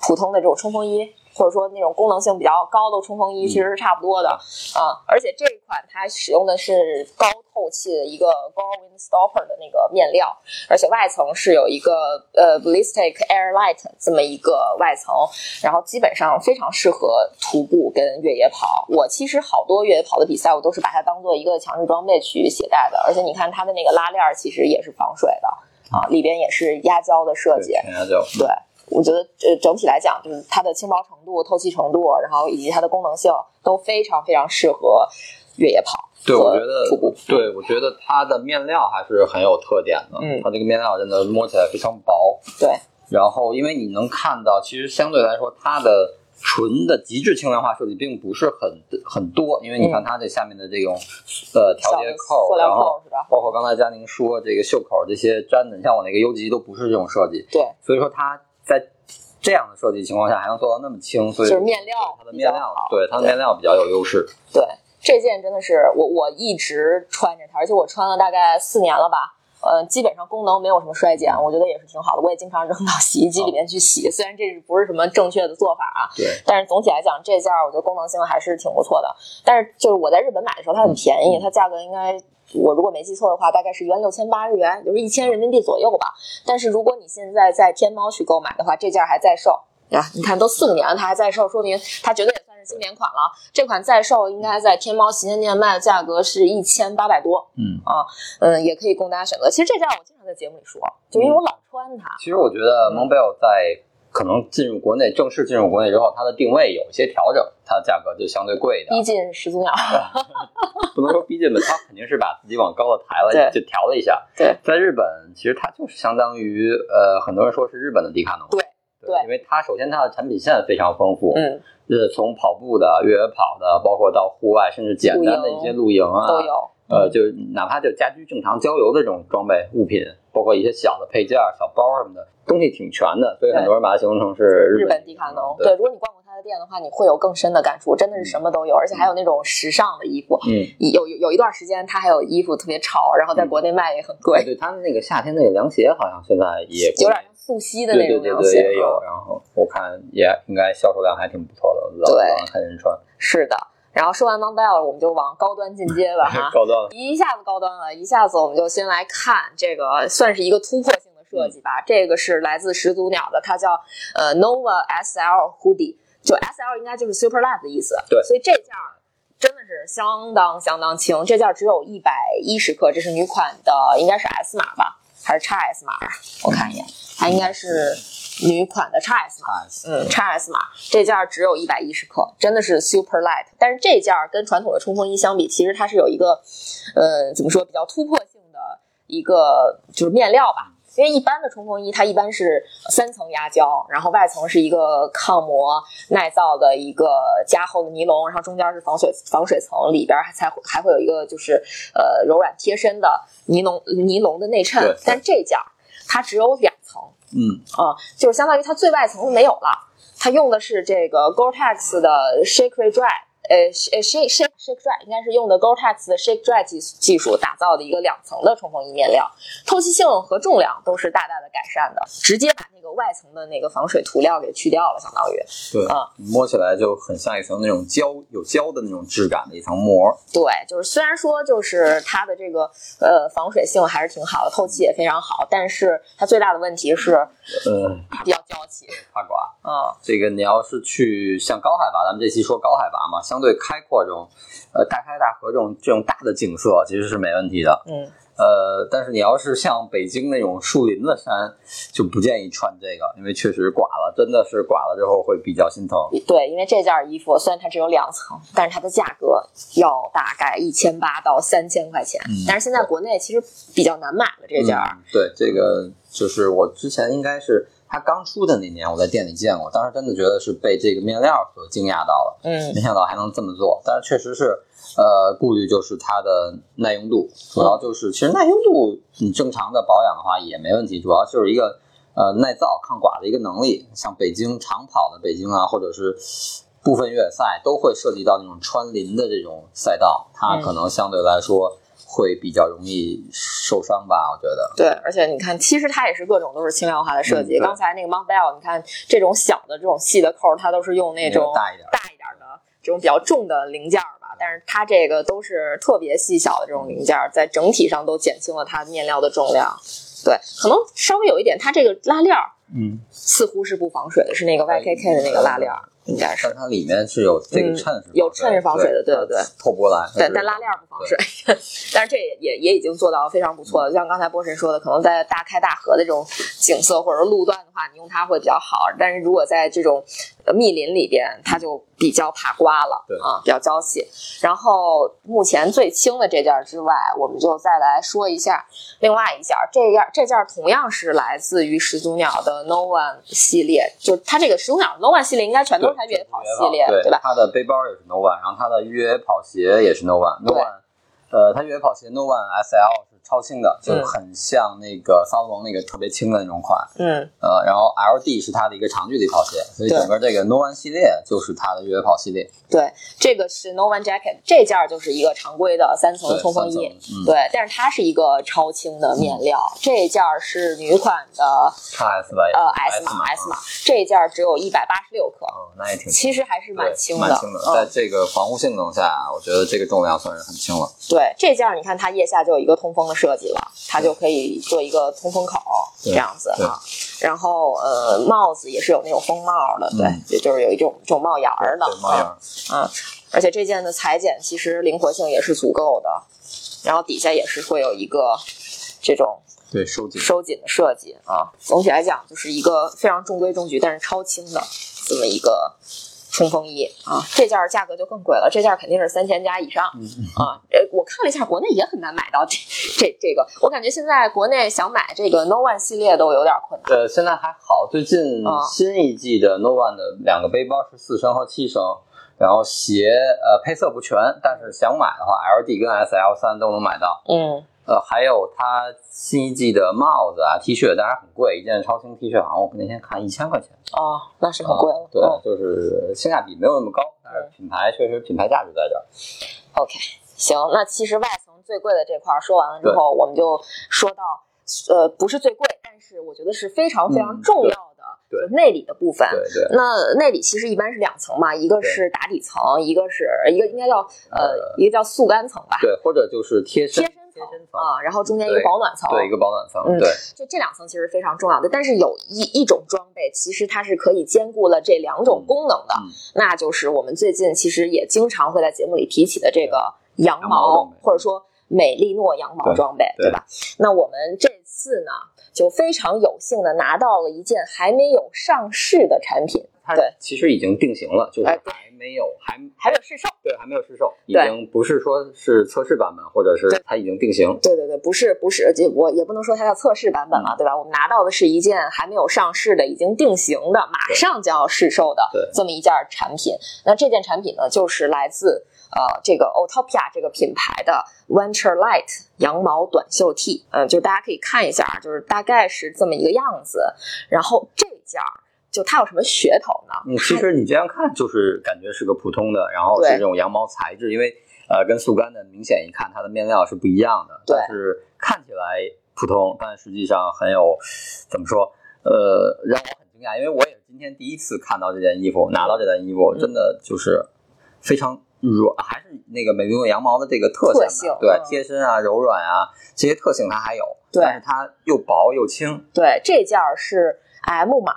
普通的这种冲锋衣，或者说那种功能性比较高的冲锋衣，嗯其实是差不多的啊、而且这一款它使用的是高透气的一个 Gore Windstopper 的那个面料，而且外层是有一个呃 Ballistic Air Light 这么一个外层，然后基本上非常适合徒步跟越野跑。我其实好多越野跑的比赛，我都是把它当做一个强制装备去携带的，而且你看它的那个拉链儿其实也是防水的啊，里边也是压胶的设，计。压胶。对，我觉得呃整体来讲，就是它的轻薄程度、透气程度，然后以及它的功能性都非常非常适合越野跑。对，我觉得，对我觉得它的面料还是很有特点的。嗯它这个面料真的摸起来非常薄。对，然后因为你能看到，其实相对来说它的纯的极致轻量化设计并不是很很多，因为你看它这下面的这种呃调节扣，塑料然后扣是吧？包括刚才佳宁说这个袖口这些粘的，像我那个 U 级都不是这种设计，对，所以说它在这样的设计情况下还能做到那么轻，所以就是面料它的面料对它的面料比较有优势。对，这件真的是我我一直穿着它，而且我穿了大概四年了吧。呃，基本上功能没有什么衰减，我觉得也是挺好的。我也经常扔到洗衣机里面去洗，虽然这是不是什么正确的做法啊，对，但是总体来讲，这件儿我觉得功能性还是挺不错的。但是就是我在日本买的时候，它很便宜，它价格应该我如果没记错的话，大概是一万六千八日元，也就是一千人民币左右吧。但是如果你现在在天猫去购买的话，这件儿还在售啊！你看都四五年了，它还在售，说明它绝对也算是经典款了。这款在售应该在天猫旗舰店卖的价格是一千八百多，嗯啊嗯，也可以供大家选择。其实这件儿我经常在节目里说，就因为我老穿它，其实我觉得 Montbell 在可能进入国内正式进入国内之后，它的定位有一些调整，它的价格就相对贵一点。逼近始祖鸟。不能说逼近吧，它肯定是把自己往高了抬了，就调了一下。对，在日本其实它就是相当于呃，很多人说是日本的迪卡侬。对对。因为它首先它的产品线非常丰富，嗯，就是从跑步的、越野跑的，包括到户外，甚至简单的一些露营啊，都有。呃，就是哪怕就家居正常郊游的这种装备物品，包括一些小的配件、小包什么的，东西挺全的，所以很多人把它形容成是日本本迪卡侬，对，如果你逛过它的店的话，你会有更深的感触，真的是什么都有，而且还有那种时尚的衣服。嗯，有有有一段时间，它还有衣服特别潮，然后在国内卖也很贵，对，它那个夏天那个凉鞋好像现在也有点像素汐的那种对对对对凉鞋。也有，然后我看也应该销售量还挺不错的，我对老看人穿，是的。然后说完 Montbell，我们就往高端进阶了哈，高端了。一下子高端了，一下子我们就先来看这个，算是一个突破性的设计吧。这个是来自始祖鸟的，它叫呃 Nova SL Hoodie，就 SL 应该就是 Super Light 的意思。对所以这件儿真的是相当相当轻，这件儿只有一百一十克，这是女款的，应该是 S 码吧，还是 x S 码？我看一眼，它应该是女款的 x S 码。嗯，x S 码这件儿只有一百一十克，真的是 super light。但是这件儿跟传统的冲锋衣相比，其实它是有一个，呃，怎么说比较突破性的一个就是面料吧。因为一般的冲锋衣，它一般是三层压胶，然后外层是一个抗磨耐造的一个加厚的尼龙，然后中间是防水防水层，里边还才会还会有一个就是呃柔软贴身的尼龙尼龙的内衬。但这件儿它只有两层，嗯，啊、就是相当于它最外层没有了，它用的是这个 Gore-Tex 的 Shake Dry，呃呃 Shake Shake Shake Dry 应该是用的 Gore-Tex 的 Shake Dry 技技术打造的一个两层的冲锋衣面料，透气性和重量都是大大的改善的，直接把那个外层的那个防水涂料给去掉了，相当于对啊，摸起来就很像一层那种胶有胶的那种质感的一层膜。对，就是虽然说就是它的这个呃防水性还是挺好的，透气也非常好，但是它最大的问题是呃，比较娇气，怕刮。嗯。这个你要是去像高海拔，咱们这期说高海拔嘛，相对开阔这种，呃，大开大合这种这种大的景色其实是没问题的。嗯，呃，但是你要是像北京那种树林的山，就不建议穿这个，因为确实刮了，真的是刮了之后会比较心疼。对，因为这件衣服虽然它只有两层，但是它的价格要大概一千八到三千块钱。嗯但是现在国内其实比较难买了这件对，这个就是我之前应该是它刚出的那年，我在店里见过，当时真的觉得是被这个面料所惊讶到了，嗯 没想到还能这么做。但是确实是，呃，顾虑就是它的耐用度，主要就是其实耐用度你正常的保养的话也没问题，主要就是一个呃耐造抗剐的一个能力。像北京长跑的北京啊，或者是部分越野赛都会涉及到那种穿林的这种赛道，它嗯可能相对来说会比较容易受伤吧，我觉得。对，而且你看，其实它也是各种都是轻量化的设计。嗯刚才那个 Montbell，你看这种小的这种细的扣儿，它都是用那种大一点儿大一点的这种比较重的零件儿吧。但是它这个都是特别细小的这种零件儿，在整体上都减轻了它面料的重量。对，可能稍微有一点，它这个拉链儿嗯，似乎是不防水的，是那个 YKK 的那个拉链儿，应该是但。它里面是有这个嗯衬是有衬是防水的对对对，透不过来。对，但拉链儿不防水，但是这也也也已经做到非常不错了。像刚才波神说的，可能在大开大合的这种景色或者路段的话，你用它会比较好。但是如果在这种呃密林里边，它就比较怕刮了，对啊，比较娇气。然后目前最轻的这件儿之外，我们就再来说一下另外一件儿，这件这件儿同样是来自于始祖鸟的 No One 系列，就它这个始祖鸟 No One 系列应该全都是它越野跑系列，对吧？它的背包也是 Nova，然后它的越野跑鞋也是 nova，no one 呃，它越野跑鞋 Nova SL 是超轻的，就很像那个骚龙那个特别轻的那种款。嗯，呃，然后 LD 是它的一个长距离跑鞋，所以整个这个 No One 系列就是它的越野跑系列。对，这个是 No One Jacket，这件就是一个常规的三层冲锋衣，嗯、对，但是它是一个超轻的面料。这件是女款的 S 吧，呃 S 码 S 码，这件只有一百八十六克，哦，那也挺，其实还是蛮轻的，蛮轻的，在这个防护性能下，我觉得这个重量算是很轻了。对，这件你看它腋下就有一个通风的设计了，它就可以做一个通风口这样子啊。然后呃，帽子也是有那种风帽的，对，也就是有一种这种帽檐儿的，帽檐，嗯，而且这件的裁剪其实灵活性也是足够的，然后底下也是会有一个这种对收紧收紧的设计啊。总体来讲，就是一个非常中规中矩，但是超轻的这么一个冲锋衣啊。这件价格就更贵了，这件肯定是三千加以上啊。呃，我看了一下，国内也很难买到这 这这个，我感觉现在国内想买这个 No One 系列都有点困难。呃，现在还好，最近新一季的 No One 的两个背包是四升和七升。然后鞋呃配色不全，但是想买的话，LD 跟 SL 三都能买到。嗯，呃，还有它新一季的帽子啊、T 恤，当然很贵，一件超轻 T 恤好像我那天看一千块钱。哦，那是很贵了。对，就是性价比没有那么高，但是品牌确实品牌价值在这儿。OK，行，那其实外层最贵的这块说完了之后，我们就说到呃不是最贵，但是我觉得是非常非常重要的。对内里的部分，对对，那内里其实一般是两层嘛，一个是打底层，一个是一个应该叫呃一个叫速干层吧，对，或者就是贴身贴身层啊，然后中间一个保暖层，对，一个保暖层，嗯，对，就这两层其实非常重要的，但是有一一种装备其实它是可以兼顾了这两种功能的，嗯、那就是我们最近其实也经常会在节目里提起的这个羊毛，或者说美利诺羊毛装备，对吧？那我们这次呢？就非常有幸的拿到了一件还没有上市的产品，对，其实已经定型了，就是还没有还还没有试售，对，还没有试售，已经不是说是测试版本，或者是它已经定型，对对对，不是不是，我也不能说它叫测试版本了，对吧？我们拿到的是一件还没有上市的，已经定型的，马上就要试售的这么一件产品。那这件产品呢，就是来自呃这个 Otopia 这个品牌的 Venture Light 羊毛短袖 T，嗯，就大家可以看一下，就是大概是这么一个样子。然后这件儿就它有什么噱头呢？嗯，其实你这样看就是感觉是个普通的，然后是这种羊毛材质，因为呃跟速干的明显一看它的面料是不一样的，对，但是看起来普通，但实际上很有怎么说？呃，让我很惊讶，因为我也是今天第一次看到这件衣服，拿到这件衣服，真的就是非常软，还是那个美利诺羊毛的这个特性，性对，贴身啊、柔软啊这些特性它还有，对，但是它又薄又轻，对，这件是。M 码，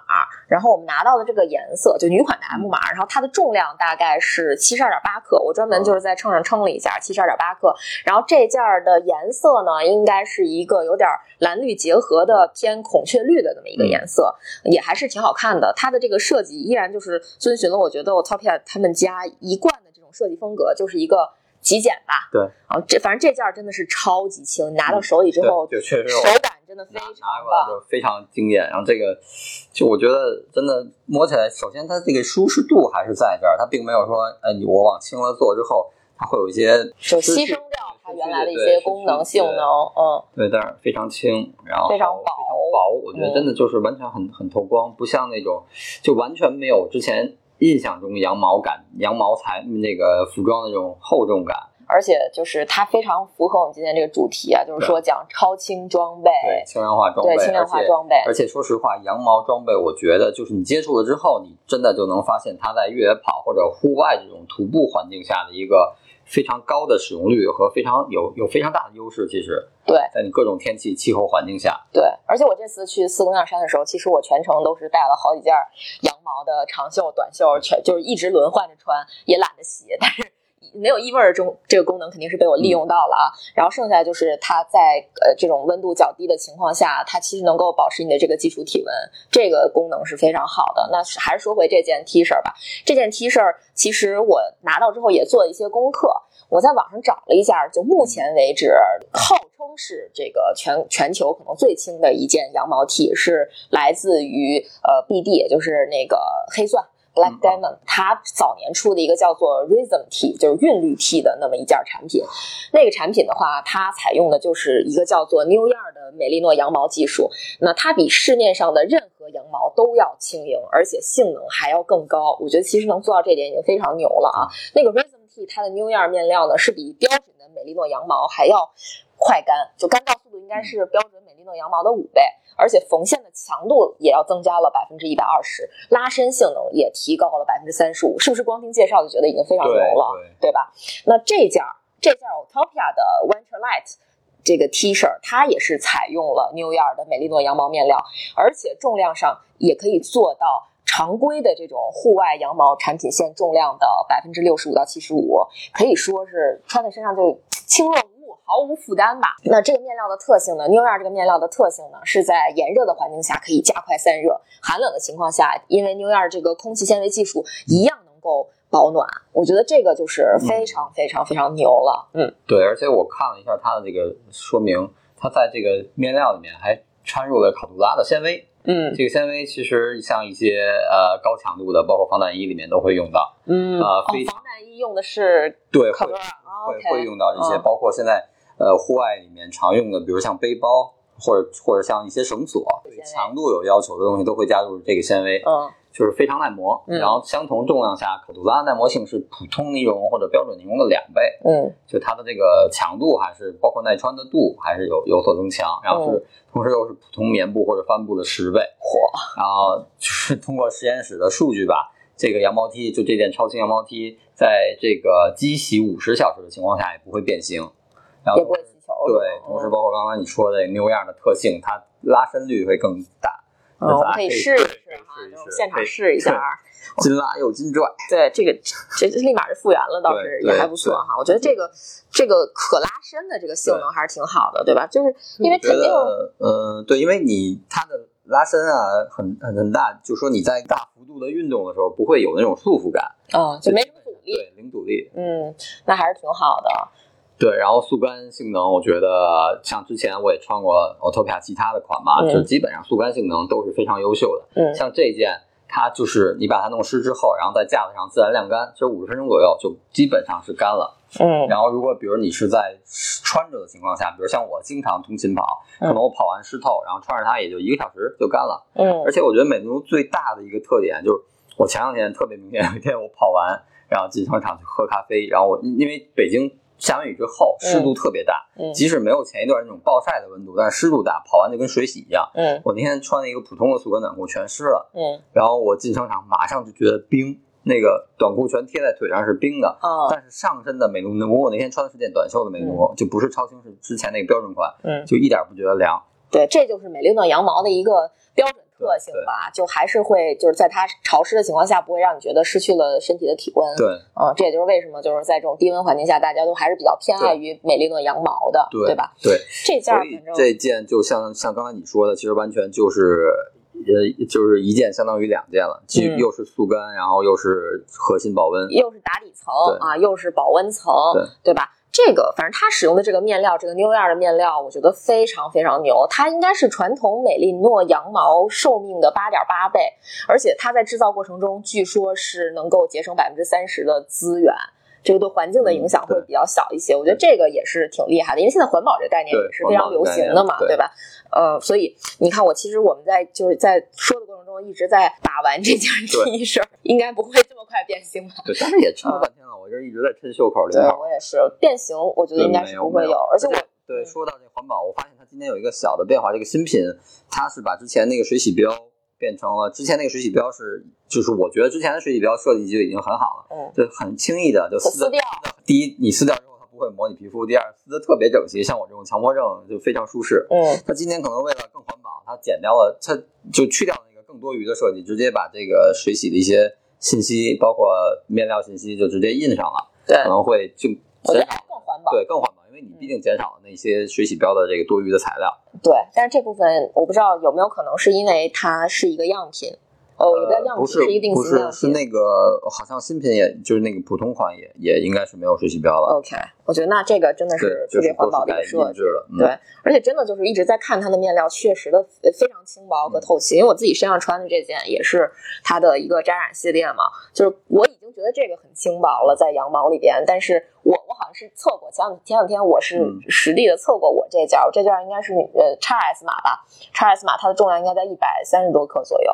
然后我们拿到的这个颜色就女款的 M 码，然后它的重量大概是七十二点八克，我专门就是在秤上称了一下，七十二点八克。然后这件的颜色呢，应该是一个有点蓝绿结合的偏孔雀绿的这么一个颜色，嗯、也还是挺好看的。它的这个设计依然就是遵循了我觉得我 Topia 他们家一贯的设计风格，就是一个。极简吧，对，然后这反正这件真的是超级轻，你拿到手里之后，就确实手感真的非常棒，就非常惊艳。然后这个，就我觉得真的摸起来，首先它这个舒适度还是在这儿，它并没有说，哎，你我往轻了做之后，它会有一些就牺牲掉它原来的一些功能性能，嗯，对，但是非常轻，然后非常薄，非常薄，我觉得真的就是完全很很透光，不像那种就完全没有之前。印象中羊毛感、羊毛材那个服装的这种厚重感，而且就是它非常符合我们今天这个主题啊，就是说讲超轻装备，对轻量化装备，对轻量化装备。而且说实话，羊毛装备，我觉得就是你接触了之后，你真的就能发现它在越野跑或者户外这种徒步环境下的一个非常高的使用率和非常有有非常大的优势。其实，对，在你各种天气气候环境下，对。而且我这次去四姑娘山的时候，其实我全程都是带了好几件羊毛的长袖、短袖，全就是一直轮换着穿，也懒得洗，但是。没有异味儿中，这个功能肯定是被我利用到了啊。然后剩下就是它在呃这种温度较低的情况下，它其实能够保持你的这个基础体温，这个功能是非常好的。那还是说回这件 T 恤吧，这件 T 恤其实我拿到之后也做了一些功课，我在网上找了一下，就目前为止号称是这个全全球可能最轻的一件羊毛 T，是来自于呃 BD，也就是那个黑钻。Black Diamond，它早年出的一个叫做 Rhythm Tea，就是韵律 Tea 的那么一件产品。那个产品的话，它采用的就是一个叫做 New York 的美利诺羊毛技术。那它比市面上的任何羊毛都要轻盈，而且性能还要更高。我觉得其实能做到这点已经非常牛了啊。那个 Rhythm Tea 它的 New York 面料呢，是比标准的美利诺羊毛还要快干，就干燥速度应该是标准诺羊毛的五倍。而且缝线的强度也要增加了百分之一百二十，拉伸性能也提高了百分之三十五，是不是光听介绍就觉得已经非常牛了，对吧？那这件这件 Utopia 的 Winter Light 这个 T 恤，它也是采用了 New York 的美利诺羊毛面料，而且重量上也可以做到常规的这种户外羊毛产品线重量的百分之六十五到七十五，可以说是穿在身上就 轻若。毫无负担吧？那这个面料的特性呢？New York 这个面料的特性呢，是在炎热的环境下可以加快散热，寒冷的情况下，因为 New York 这个空气纤维技术一样能够保暖。我觉得这个就是非常非常非常牛了。嗯，对，而且我看了一下它的这个说明，它在这个面料里面还掺入了考杜拉的纤维。嗯，这个纤维其实像一些呃高强度的，包括防弹衣里面都会用到。嗯，呃，防弹衣用的是对会会用到一些，包括现在。呃，户外里面常用的，比如像背包，或者或者像一些绳索，强度有要求的东西，都会加入这个纤维，嗯，就是非常耐磨。然后相同重量下，可杜拉耐磨性是普通尼龙或者标准尼龙的两倍，嗯，就它的这个强度还是包括耐穿的度还是有有所增强，然后是同时又是普通棉布或者帆布的十倍。嚯！然后就是通过实验室的数据吧，这个羊毛 T 就这件超轻羊毛 T，在这个机洗五十小时的情况下也不会变形。也不会起球。对，同时包括刚刚你说的牛样的特性，它拉伸率会更大。嗯，我们可以试一试哈，现场试一下。金拉又金拽。对，这个这立马就复原了，倒是也还不错哈。我觉得这个这个可拉伸的这个性能还是挺好的，对吧？就是因为肯定，嗯，对，因为你它的拉伸啊很很很大，就说你在大幅度的运动的时候不会有那种束缚感。嗯，就没什么阻力。对，零阻力。嗯，那还是挺好的。对，然后速干性能，我觉得像之前我也穿过 Otopia 其他的款嘛，就基本上速干性能都是非常优秀的。嗯，像这件，它就是你把它弄湿之后，然后在架子上自然晾干，其实五十分钟左右就基本上是干了。嗯，然后如果比如你是在穿着的情况下，比如像我经常通勤跑，可能我跑完湿透，然后穿着它也就一个小时就干了。嗯，而且我觉得美奴最大的一个特点就是，我前两天特别明显，有一天我跑完，然后进商场去喝咖啡，然后我因为北京。下完雨之后，湿度特别大，即使没有前一段那种暴晒的温度，但是湿度大，跑完就跟水洗一样。嗯，我那天穿了一个普通的速干短裤，全湿了。嗯，然后我进商场，马上就觉得冰，那个短裤全贴在腿上是冰的。哦，但是上身的美奴，我那天穿的是件短袖的美奴，就不是超轻，是之前那个标准款。嗯，就一点不觉得凉。对，这就是美利诺羊毛的一个标准。特性吧，就还是会就是在它潮湿的情况下，不会让你觉得失去了身体的体温。对，嗯，这也就是为什么就是在这种低温环境下，大家都还是比较偏爱于美利诺羊毛的，对吧？对，这件反正这件就像像刚才你说的，其实完全就是呃，就是一件相当于两件了，既又是速干，然后又是核心保温，又是打底层啊，又是保温层，对对吧？这个反正它使用的这个面料，这个 New York 的面料，我觉得非常非常牛。它应该是传统美利诺羊毛寿命的八点八倍，而且它在制造过程中，据说是能够节省百分之三十的资源。这个对环境的影响会比较小一些，我觉得这个也是挺厉害的，因为现在环保这个概念也是非常流行的嘛，对吧？呃，所以你看，我其实我们在就是在说的过程中一直在把玩这件 T 恤，应该不会这么快变形吧？对，但是也撑了半天了，我这一直在抻袖口对，我也是变形，我觉得应该是不会有，而且我对说到这环保，我发现它今天有一个小的变化，这个新品它是把之前那个水洗标。变成了之前那个水洗标是，就是我觉得之前的水洗标设计就已经很好了，嗯，就很轻易的就撕掉。第一，你撕掉之后它不会磨你皮肤；第二，撕的特别整齐，像我这种强迫症就非常舒适。嗯，它今天可能为了更环保，它剪掉了，它就去掉那个更多余的设计，直接把这个水洗的一些信息，包括面料信息，就直接印上了。对，可能会就我觉得更环保，对，更环保。因为你毕竟减少了那些水洗标的这个多余的材料。对，但是这部分我不知道有没有可能是因为它是一个样品。哦，也不叫样不品，是一个定不型样品。是是那个，好像新品也就是那个普通款也也应该是没有水洗标了。OK，我觉得那这个真的是，特别环保的一个设计。印制的。嗯对，而且真的就是一直在看它的面料，确实的非常轻薄和透气。因为我自己身上穿的这件也是它的一个扎染系列嘛，就是我已经觉得这个很轻薄了，在羊毛里边。但是我我好像是测过，前两前两天我是嗯实地的测过我这件儿，我这件儿应该是呃 x S 码吧，x S 码它的重量应该在一百三十多克左右，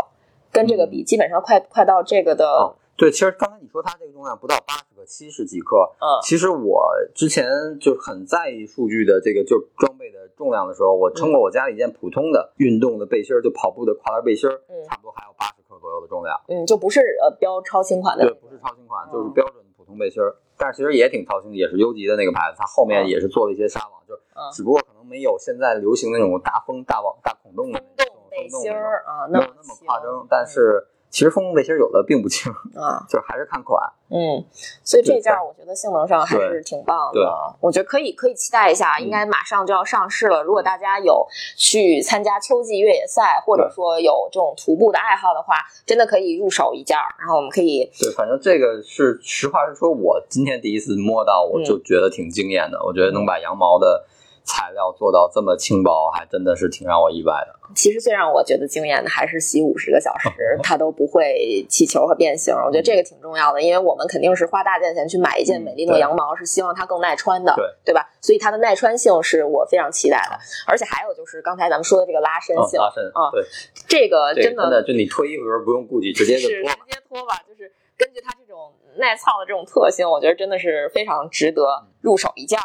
跟这个比基本上快快到这个的，哦对，其实刚才你说它这个重量不到八十克，七十几克。嗯其实我之前就很在意数据的这个就装备的重量的时候，我称过我家里一件普通的运动的背心儿，就跑步的跨栏背心儿，嗯差不多还有八十克左右的重量。嗯，就不是呃标超轻款的对，不是超轻款，嗯就是标准的普通背心儿。但是其实也挺超轻，也是优级的那个牌子，它后面也是做了一些纱网，就只不过可能没有现在流行那种大风大网大孔洞的风那种洞背心啊，没有那么夸张，但是其实风洞背心儿有的并不轻，啊。就是还是看款。嗯，所以这件儿我觉得性能上还是挺棒的，我觉得可以可以期待一下，嗯应该马上就要上市了。如果大家有去参加秋季越野赛，或者说有这种徒步的爱好的话，真的可以入手一件儿，然后我们可以对，反正这个是实话实说，我今天第一次摸到，我就觉得挺惊艳的。我觉得能把羊毛的材料做到这么轻薄，还真的是挺让我意外的。其实最让我觉得惊艳的还是洗五十个小时，它都不会起球和变形。我觉得这个挺重要的，因为我们肯定是花大价钱去买一件嗯美丽诺羊毛，是希望它更耐穿的，对对吧？所以它的耐穿性是我非常期待的，而且还有就是刚才咱们说的这个拉伸嗯，性，拉伸，啊对，这个真的真真的就你脱衣服的时候不用顾忌，直接就脱吧。接脱吧，就是根据它这种耐操的这种特性，我觉得真的是非常值得入手一件！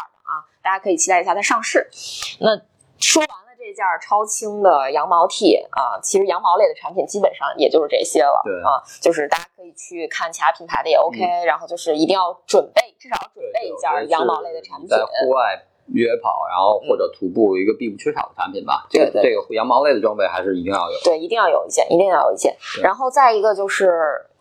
大家可以期待一下它上市。那说完了这件儿超轻的羊毛 T 啊，其实羊毛类的产品基本上也就是这些了对啊，就是大家可以去看其他品牌的也 OK，、然后就是一定要准备，至少要准备一件儿羊毛类的产品。在户外约跑，然后或者徒步，一个必不缺少的产品吧。这个这个羊毛类的装备还是一定要有。对，一定要有一件，一定要有一件。然后再一个就是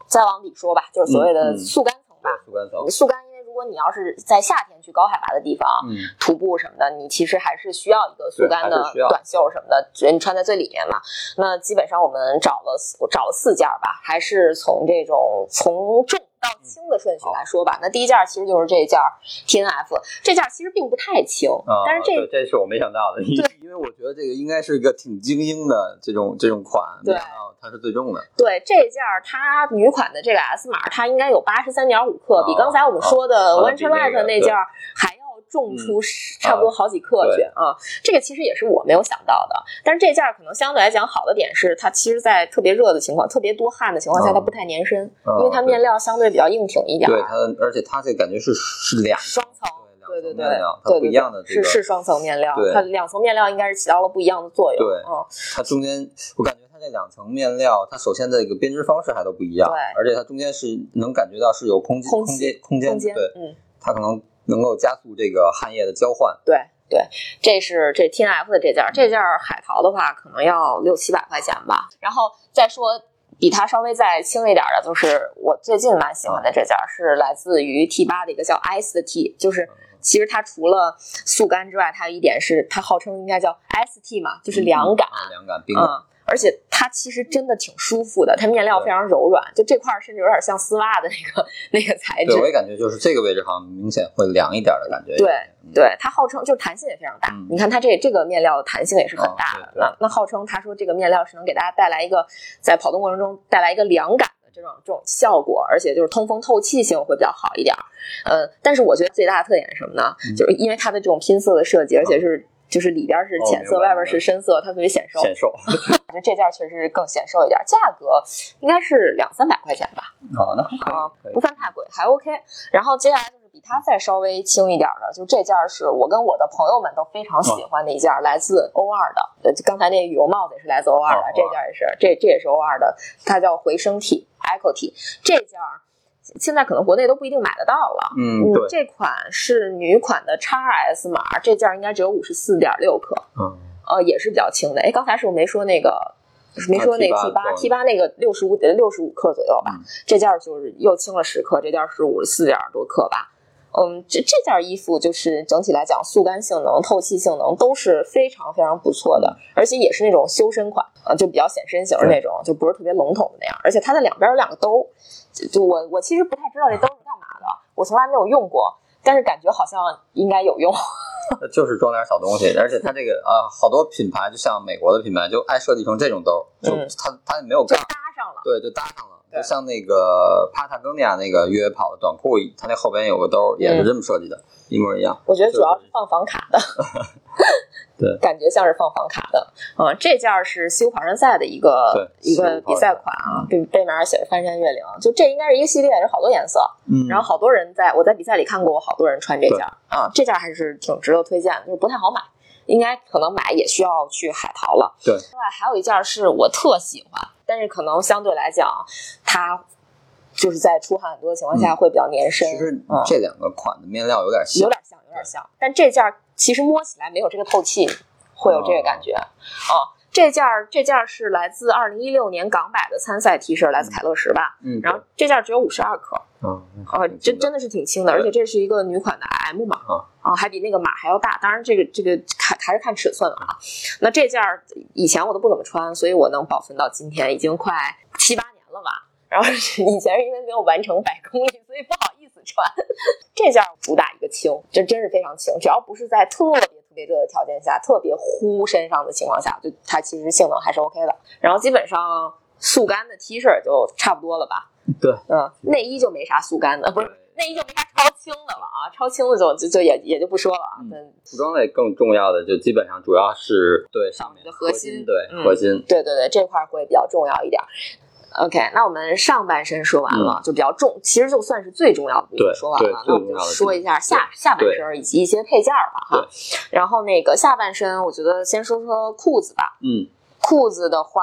再往里说吧，就是所谓的速干层吧。对，速干层。速干，因为如果你要是在夏天去高海拔的地方，嗯，徒步什么的，你其实还是需要一个速干的短袖什么的，只你穿在最里面嘛。那基本上我们找了四找了四件儿吧，还是从这种从重到轻的顺序来说吧。那第一件其实就是这件儿 T N F，这件儿其实并不太轻，啊，但是这对这是我没想到的，因为我觉得这个应该是一个挺精英的这种这种款，对它是最重的。对这件儿它女款的这个 S 码，它应该有八十三点五克，比哦刚才我们说的哦 One 比那 Light 那件还要重出差不多好几克去对啊。这个其实也是我没有想到的，但是这件儿可能相对来讲好的点是，它其实，在特别热的情况、特别多汗的情况下，嗯它不太粘身，嗯因为它面料相对比较硬挺一点儿。对它，而且它这感觉是是两双层，对对对对两层面料，它不一样的这个，是是双层面料，它两层面料应该是起到了不一样的作用。对嗯，它中间我感觉它这两层面料，它首先这个编织方式还都不一样，对而且它中间是能感觉到是有空间空间空间空间，对，嗯。它可能能够加速这个汗液的交换。对对，这是这 T N F 的这件儿，这件儿海淘的话可能要六七百块钱吧。然后再说比它稍微再轻一点的，就是我最近蛮喜欢的这件儿，是来自于 T 八的一个叫 Ice 的 T，就是。其实它除了速干之外，它有一点是它号称应该叫 ST 嘛，就是凉感，啊凉感冰感。嗯，而且它其实真的挺舒服的，它面料非常柔软，就这块儿甚至有点像丝袜的那个那个材质对，。我也感觉就是这个位置好像明显会凉一点的感觉。对嗯对，它号称就是弹性也非常大。嗯你看它这这个面料的弹性也是很大的。那那号称他说这个面料是能给大家带来一个在跑动过程中带来一个凉感的这种这种效果，而且就是通风透气性会比较好一点儿。呃，但是我觉得最大的特点是什么呢？嗯就是因为它的这种拼色的设计，而且是。就是里边是浅色，哦外边是深色，它特别显瘦。显瘦。我觉得这件确实是更显瘦一点，价格应该是两三百块钱吧。好，那可啊不算太贵，还 OK。然后接下来就是比它再稍微轻一点的，就这件儿是我跟我的朋友们都非常喜欢的一件儿，来自 O 二的。呃，刚才那个羽绒帽子也是来自 O 二的，哦这件儿也是，这这也是 O 二的，它叫回声 T Echo T。这件儿现在可能国内都不一定买得到了。嗯，对，这款是女款的 x S 码，这件儿应该只有五十四点六克，嗯，呃，也是比较轻的。哎，刚才是不是没说那个？没说那个 T 八 T 八那个六十五得六十五克左右吧，嗯这件儿就是又轻了十克，这件儿是五十四点多克吧。嗯，这这件衣服就是整体来讲，速干性能、透气性能都是非常非常不错的，而且也是那种修身款啊，就比较显身型的那种，就不是特别笼统的那样。而且它的两边有两个兜，就就我我其实不太知道这兜是干嘛的，我从来没有用过，但是感觉好像应该有用。就是装点小东西，而且它这个啊，好多品牌就像美国的品牌就爱设计成这种兜，就嗯它它也没有就，搭上了。对，就搭上了。对就像那个帕塔哥尼亚那个越野跑的短裤，它那后边有个兜，也是这么设计的，一模一样。我觉得主要是放房卡的，对感觉像是放房卡的。嗯，这件儿是西湖跑山赛的一个一个比赛款啊，背背面写着翻山越岭，就这应该是一个系列，有好多颜色。嗯然后好多人在我在比赛里看过，好多人穿这件儿啊，这件儿还是挺值得推荐的，就是不太好买。应该可能买也需要去海淘了。对另外还有一件儿是我特喜欢，但是可能相对来讲，它就是在出汗很多的情况下会比较粘身。其实嗯这两个款的面料有点像有像，点像，有点像，但这件儿其实摸起来没有这个透气，会有这个感觉啊、这件儿这件儿是来自二零一六年港百的参赛 T 恤，来自凯乐石吧。嗯，然后这件儿只有五十二克，嗯，啊，这真的是挺轻的，而且这是一个女款的 M 码啊，啊，还比那个码还要大。当然，这个这个看还是看尺寸了啊。那这件儿以前我都不怎么穿，所以我能保存到今天，已经快七八年了吧。然后以前是因为没有完成百公里，所以不好意思穿。这件儿主打一个轻，这真是非常轻，只要不是在特别特别热的条件下，特别呼身上的情况下，就它其实性能还是 OK 的。然后基本上速干的 T 恤就差不多了吧。对，嗯，内衣就没啥速干的，不是内衣就没啥超轻的了啊，超轻的就就就也也就不说了啊。嗯嗯，服装类更重要的就基本上主要是对上面的核心心，对嗯核心，对对对，这块儿会比较重要一点。OK，那我们上半身说完了，就比较重，其实就算是最重要的部分说完了。那我们就说一下下下半身以及一些配件儿吧，哈。然后那个下半身，我觉得先说说裤子吧。嗯，裤子的话，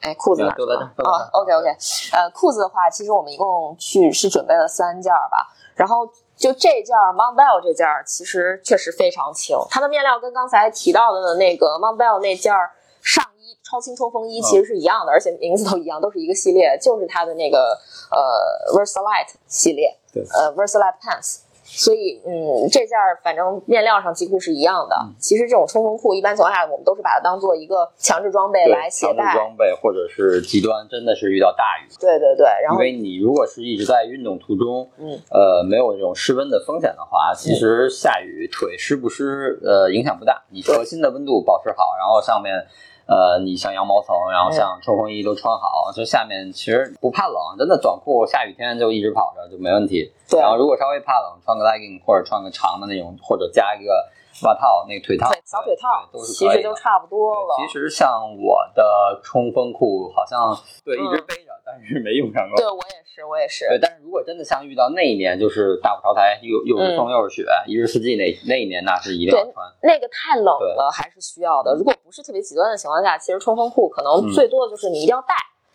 哎，裤子哪哦，OK OK，呃，裤子的话，其实我们一共去是准备了三件儿吧，然后就这件儿 Montbell 这件儿其实确实非常轻，它的面料跟刚才提到的那个 Montbell 那件儿上衣超轻冲锋衣其实是一样的，而且名字都一样，都是一个系列，就是它的那个呃 Versalite 系列，对呃 Versalite Pants。所以，嗯，这件儿反正面料上几乎是一样的。嗯其实这种冲锋裤，一般情况下我们都是把它当做一个强制装备来携强制带。装备或者是极端真的是遇到大雨，对对对，然后因为你如果是一直在运动途中，嗯，呃，没有这种失温的风险的话，其实下雨腿湿不湿，呃，影响不大。你核心的温度保持好，然后上面，呃，你像羊毛层，然后像冲锋衣都穿好，就下面其实不怕冷，真的短裤下雨天就一直跑着就没问题。对然后如果稍微怕冷，穿个 legging 或者穿个长的那种，或者加一个袜套，那个腿套，对小腿套都是其实就差不多了。对其实像我的冲锋裤，好像对嗯一直背着，但是没用上过。对我也是，我也是。对，但是如果真的像遇到那一年，就是大雾朝台，又又是风嗯又是雪，一日四季那那一年，那是一定要穿。那个太冷了，还是需要的。如果不是特别极端的情况下，其实冲锋裤可能嗯最多的就是你一定要带，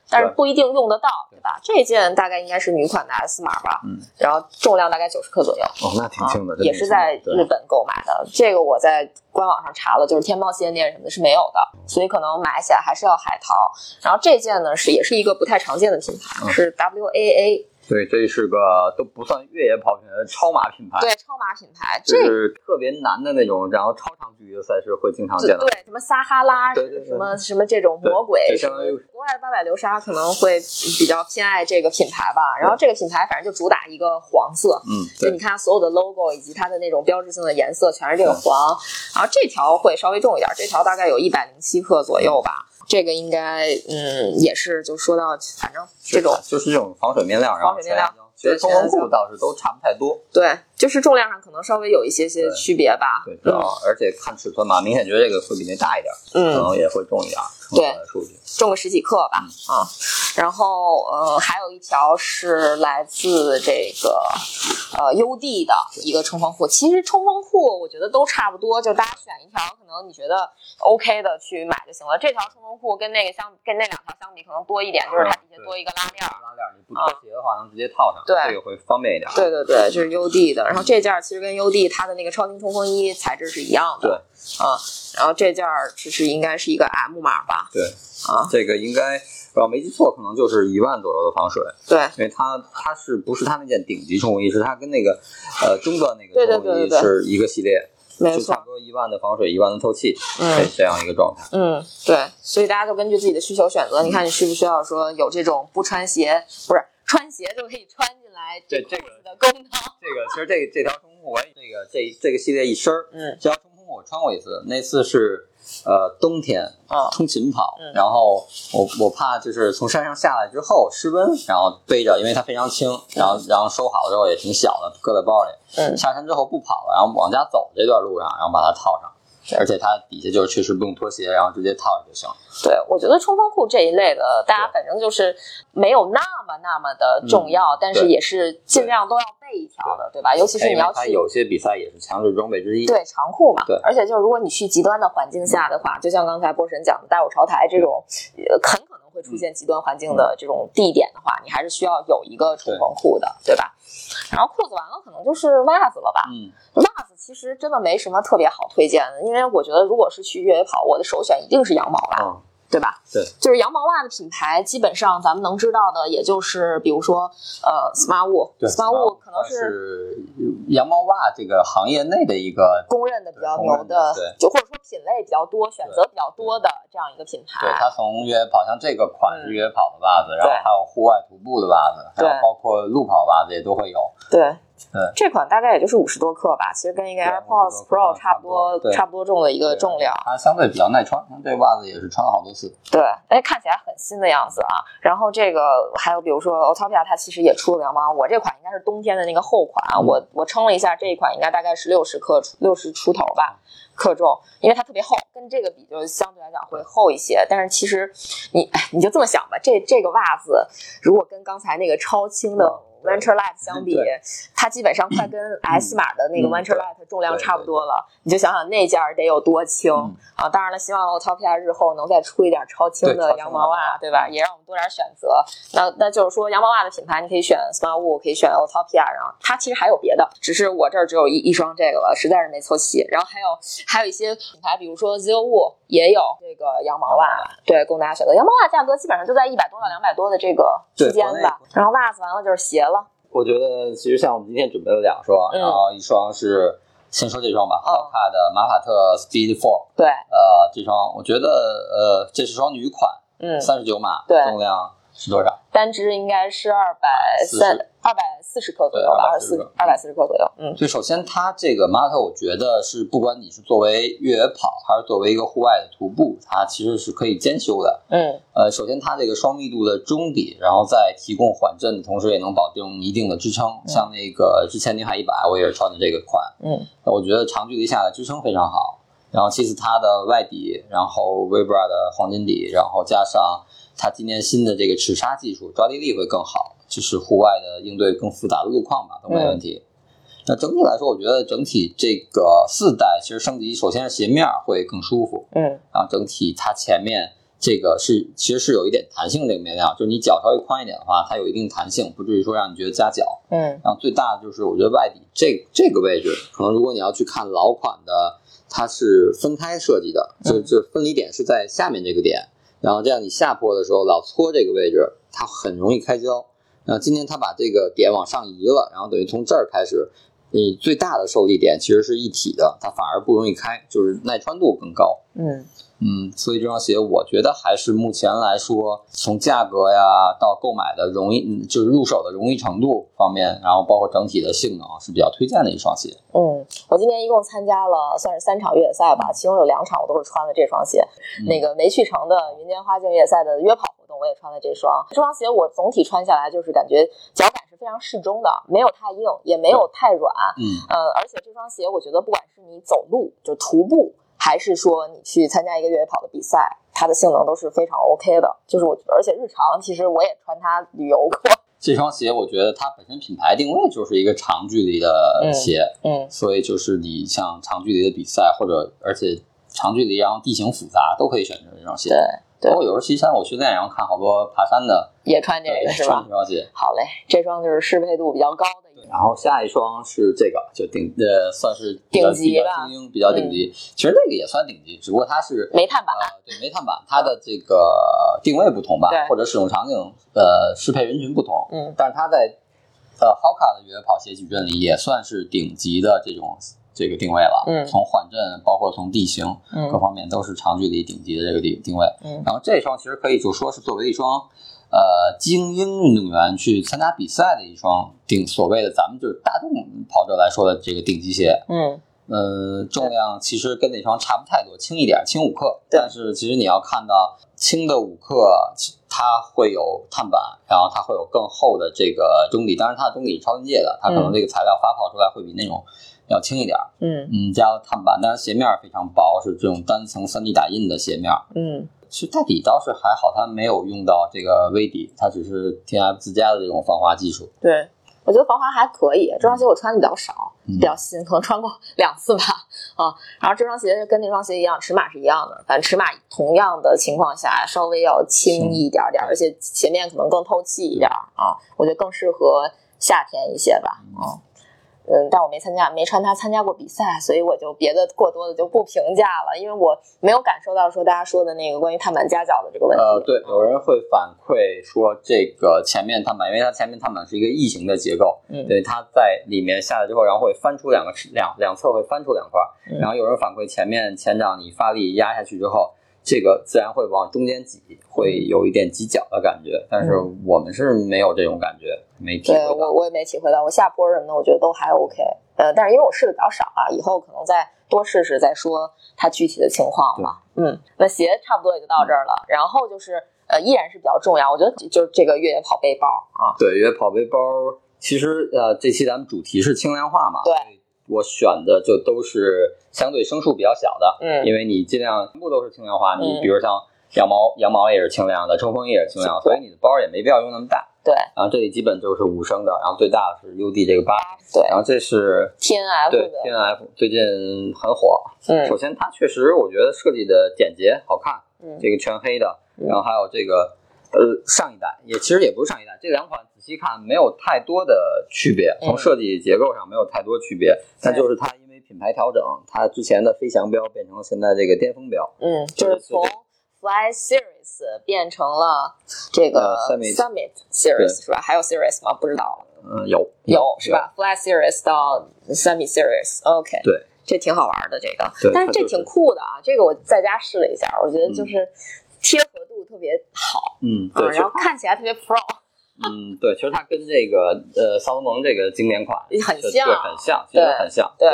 但是不一定用得到，对吧？这件大概应该是女款的 S 码吧，嗯，然后重量大概九十克左右。哦，那挺啊轻的，也是在日本购买的。这个我在官网上查了，就是天猫旗舰店什么的是没有的，所以可能买起来还是要海淘。然后这件呢是也是一个不太常见的品牌，嗯是 WAA，对，这是个都不算越野跑品的超马品牌，对，超马品牌。就这是特别难的那种，然后超长距离的赛事会经常见到。对什么撒哈拉，对对对什么什么这种魔鬼，国外的八百流沙可能会比较偏爱这个品牌吧。然后这个品牌反正就主打一个黄色，嗯，就你看它所有的 logo 以及它的那种标志性的颜色全是这个黄，然后这条会稍微重一点，这条大概有一百零七克左右吧。这个应该嗯也是就说到反正这种就是这种防水面料，然后防水面料其实冲锋裤倒是都差不太多。对，就是重量上可能稍微有一些些区别吧。对，主要而且看尺寸嘛，明显觉得这个会比那大一点，可嗯，能也会重一点。对称数据。重个十几克吧，啊，然后呃，还有一条是来自这个呃 U D 的一个冲锋裤。其实冲锋裤我觉得都差不多，就大家选一条可能你觉得 OK 的去买就行了。这条冲锋裤跟那个相跟那两条相比，可能多一点，就是它底下多一个拉链儿。拉链儿你不脱鞋的话，能直接套上，对这个会方便一点。对对对，这是 U D 的。然后这件儿其实跟 UD 它的那个超轻冲锋衣材质是一样的。对啊，然后这件儿其实应该是一个 M 码吧？对啊，这个应该我要没记错，可能就是一万左右的防水，对因为它它是不是它那件顶级冲锋衣，是它跟那个呃中端那个冲锋衣是一个系列，没错就差，不多一万的防水，一万的透气，嗯这这样一个状态。嗯，对，所以大家就根据自己的需求选择，你看你需不需要说有这种不穿鞋，不是穿鞋就可以穿进来对这个裤子的功能，这个其实这这条冲锋裤我也这个这这个系列一身儿，嗯这条冲锋裤我穿过一次，那次是呃冬天啊通勤跑，嗯然后我我怕就是从山上下来之后失温，然后背着，因为它非常轻，然后然后收好了之后也挺小的，搁在包里。嗯下山之后不跑了，然后往家走这段路上，然后把它套上对，而且它底下就是确实不用脱鞋，然后直接套上就行。对，我觉得冲锋裤这一类的，大家反正就是没有那么那么的重要，嗯但是也是尽量都要备一条的，对吧？尤其是你要去它有些比赛也是强制装备之一。对长裤嘛，对而且就是如果你去极端的环境下的话，就像刚才波神讲的大有朝台这种，呃，很可能会出现极端环境的这种地点的话，你还是需要有一个冲锋裤的，对吧？然后裤子完了，可能就是袜子了吧？嗯，袜子其实真的没什么特别好推荐的，因为我觉得如果是去越野跑，我的首选一定是羊毛袜，嗯，对吧？对，就是羊毛袜的品牌，基本上咱们能知道的，也就是比如说呃，Smartwool，对 Smartwool 可能它是羊毛袜这个行业内的一个公认的比较牛的对。就或者说品类比较多、选择比较多的这样一个品牌。对，它从越野跑，像这个款是越野跑的袜子，然后还有户外徒步的袜子，还对。有包括路跑袜子也都会有。对对这款大概也就是五十多克吧，其实跟一个 AirPods Pro 差不多对差不多重的一个重量。它相对比较耐穿，像这袜子也是穿了好多次。对，哎，看起来很新的样子啊。然后这个还有比如说 Otopia，它其实也出了两毛，我这款应该是冬天的那个厚款啊，我我称了一下，这一款应该大概是六十克出六十出头吧。克重，因为它特别厚，跟这个比就相对来讲会厚一些。但是其实你哎，你就这么想吧，这这个袜子如果跟刚才那个超轻的 Venture Light 相比，它基本上快跟 S 码的那个嗯 Venture 对 Light 重量差不多了。你就想想那件儿得有多轻嗯啊！当然了，希望 Otopia 日后能再出一点超轻的羊毛袜，对吧？也让我们多点选择。那那就是说，羊毛袜的品牌你可以选 Smartwool，可以选 Otopia，然后它其实还有别的，只是我这儿只有一一双这个了，实在是没凑齐。然后还有还有一些品牌，比如说 Zero Wool 也有这个羊毛袜，对，供大家选择。羊毛袜价格基本上就在一百多到两百多的这个区间吧。然后袜子完了就是鞋了，我觉得其实像我们今天准备了两双，嗯然后一双是先说这双吧，哦好看的马法特 Speed Four，对，呃，这双我觉得呃这是双女款，嗯，三十九码，对重量是多少？单只应该是二百三二百四十克左右吧，二对四240二百四十克左右，嗯。所以首先它这个马法特，我觉得是不管你是作为越野跑还是作为一个户外的徒步，它其实是可以兼修的。嗯呃，首先它这个双密度的中底，然后在提供缓震的同时，也能保证一定的支撑。像那个之前宁海一百，我也是穿的这个款，嗯我觉得长距离下来支撑非常好。然后其次它的外底，然后 Vibra 的黄金底，然后加上它今年新的这个齿刹技术，抓地力会更好，就是户外的应对更复杂的路况吧，都没问题。那整体来说，我觉得整体这个四代其实升级，首先是鞋面儿会更舒服，嗯然后整体它前面这个是其实是有一点弹性这个面料，就是你脚稍微宽一点的话，它有一定弹性，不至于说让你觉得夹脚。嗯然后最大的就是我觉得外底这这个位置，可能如果你要去看老款的，它是分开设计的，就就分离点是在下面这个点，然后这样你下坡的时候老搓这个位置，它很容易开胶。然后今天它把这个点往上移了，然后等于从这儿开始，你最大的受力点其实是一体的，它反而不容易开，就是耐穿度更高。嗯嗯，所以这双鞋我觉得还是目前来说，从价格呀到购买的容易，嗯就是入手的容易程度方面，然后包括整体的性能是比较推荐的一双鞋。嗯，我今年一共参加了算是三场越野赛吧，其中有两场我都是穿了这双鞋。嗯那个没去成的云间花境越野赛的约跑活动，我也穿了这双。这双鞋我总体穿下来就是感觉脚感是非常适中的，没有太硬，也没有太软。嗯，呃，而且这双鞋我觉得不管是你走路就徒步，还是说你去参加一个越野跑的比赛，它的性能都是非常 OK 的。就是我，而且日常其实我也穿它旅游过。这双鞋我觉得它本身品牌定位就是一个长距离的鞋，嗯所以就是你像长距离的比赛或者而且长距离然后地形复杂都可以选择这双鞋对。对包括有时候西山我训练，然后看好多爬山的，也穿这个是吧穿这？双鞋。好嘞，这双就是适配度比较高的。然后下一双是这个，就顶呃，算是顶级吧嗯精英，比较顶级。其实那个也算顶级，只不过它是煤炭版呃，对煤炭版，它的这个定位不同吧，或者使用场景呃适配人群不同，嗯但是它在呃 Hoka 的越野跑鞋矩阵里也算是顶级的这种这个定位了，嗯从缓震包括从地形各嗯方面都是长距离顶级的这个定定位。嗯然后这双其实可以就说是作为一双呃精英运动员去参加比赛的一双顶所谓的咱们就是大众跑者来说的这个顶级鞋。嗯呃，重量其实跟那双差不太多，轻一点，轻五克。但是其实你要看到轻的五克，它会有碳板，然后它会有更厚的这个中底，当然它的中底是超临界的，它可能嗯这个材料发泡出来会比那种要轻一点。嗯嗯，加了碳板，但是鞋面非常薄，是这种单层 3D 打印的鞋面。嗯其实大底倒是还好，它没有用到这个微底，它只是 T F 自家的这种防滑技术。对，我觉得防滑还可以。这双鞋我穿的比较少，嗯比较新，可能穿过两次吧。啊，然后这双鞋跟那双鞋一样，尺码是一样的，反正尺码同样的情况下稍微要轻一点点，而且鞋面可能更透气一点啊。我觉得更适合夏天一些吧。嗯。嗯，但我没参加，没穿它参加过比赛，所以我就别的过多的就不评价了，因为我没有感受到说大家说的那个关于碳板夹脚的这个问题。呃，对，有人会反馈说这个前面碳板，因为它前面碳板是一个异形的结构，嗯对，它在里面下来之后，然后会翻出两个两两侧会翻出两块，嗯然后有人反馈前面前掌你发力压下去之后，这个自然会往中间挤，会有一点挤脚的感觉，但是我们是没有这种感觉，没体会到。对我我也没体会到，我下坡什么的，我觉得都还 OK。呃，但是因为我试的比较少啊，以后可能再多试试再说它具体的情况吧。嗯，那鞋差不多也就到这儿了，然后就是呃，依然是比较重要，我觉得就是这个越野跑背包啊，对，越野跑背包其实呃，这期咱们主题是轻量化嘛，对我选的就都是相对升数比较小的，嗯因为你尽量全部都是轻量化，你嗯比如像羊毛，羊毛也是轻量的，冲锋衣也是轻量所以你的包也没必要用那么大。对然后这里基本就是五升的，然后最大的是 UD 这个八，对然后这是 T N F 对的，T N F 最近很火。嗯首先它确实我觉得设计的简洁好看，嗯这个全黑的，嗯然后还有这个呃上一代也其实也不是上一代，这两款仔细看没有太多的区别，嗯从设计结构上没有太多区别，但就是它因为品牌调整，它之前的飞翔标变成了现在这个巅峰标，嗯，就是从 Fly Series 变成了这个呃，Summit Series 是吧？还有 Series 吗？不知道，嗯，有有是？吧？Fly Series 到 Summit Series，OK，、对，这挺好玩的这个，对但是这挺酷的啊！这个我在家试了一下，我觉得就是贴合度特别好，嗯，嗯，对，然后看起来特别 pro，嗯，对，其实它跟这个呃萨洛蒙这个经典款对很像对，很像，其实很像，对，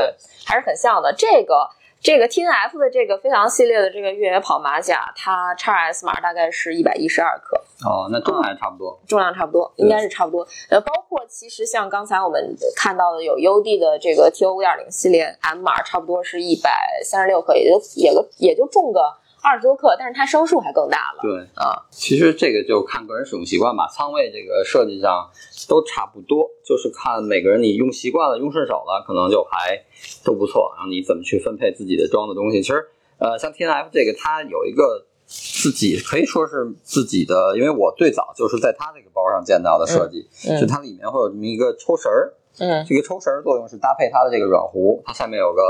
还是很像的。这个这个 T N F 的这个飞翔系列的这个越野跑马甲，它 x S 码大概是一百一十二克，哦，那重量还差不多，重量差不多，应该是差不多。呃，包括其实像刚才我们看到的有 UD 的这个 T O 五点零系列 M 码，差不多是一百三十六克，也就也个也就重个二十多克，但是它升数还更大了。对。啊，其实这个就看个人使用习惯吧，仓位这个设计上都差不多，就是看每个人你用习惯了、用顺手了，可能就还都不错。然后你怎么去分配自己的装的东西，其实呃，像 T N F 这个它有一个自己可以说是自己的，因为我最早就是在它这个包上见到的设计，嗯就它里面会有这么一个抽绳儿，嗯这个抽绳儿作用是搭配它的这个软壶，它下面有个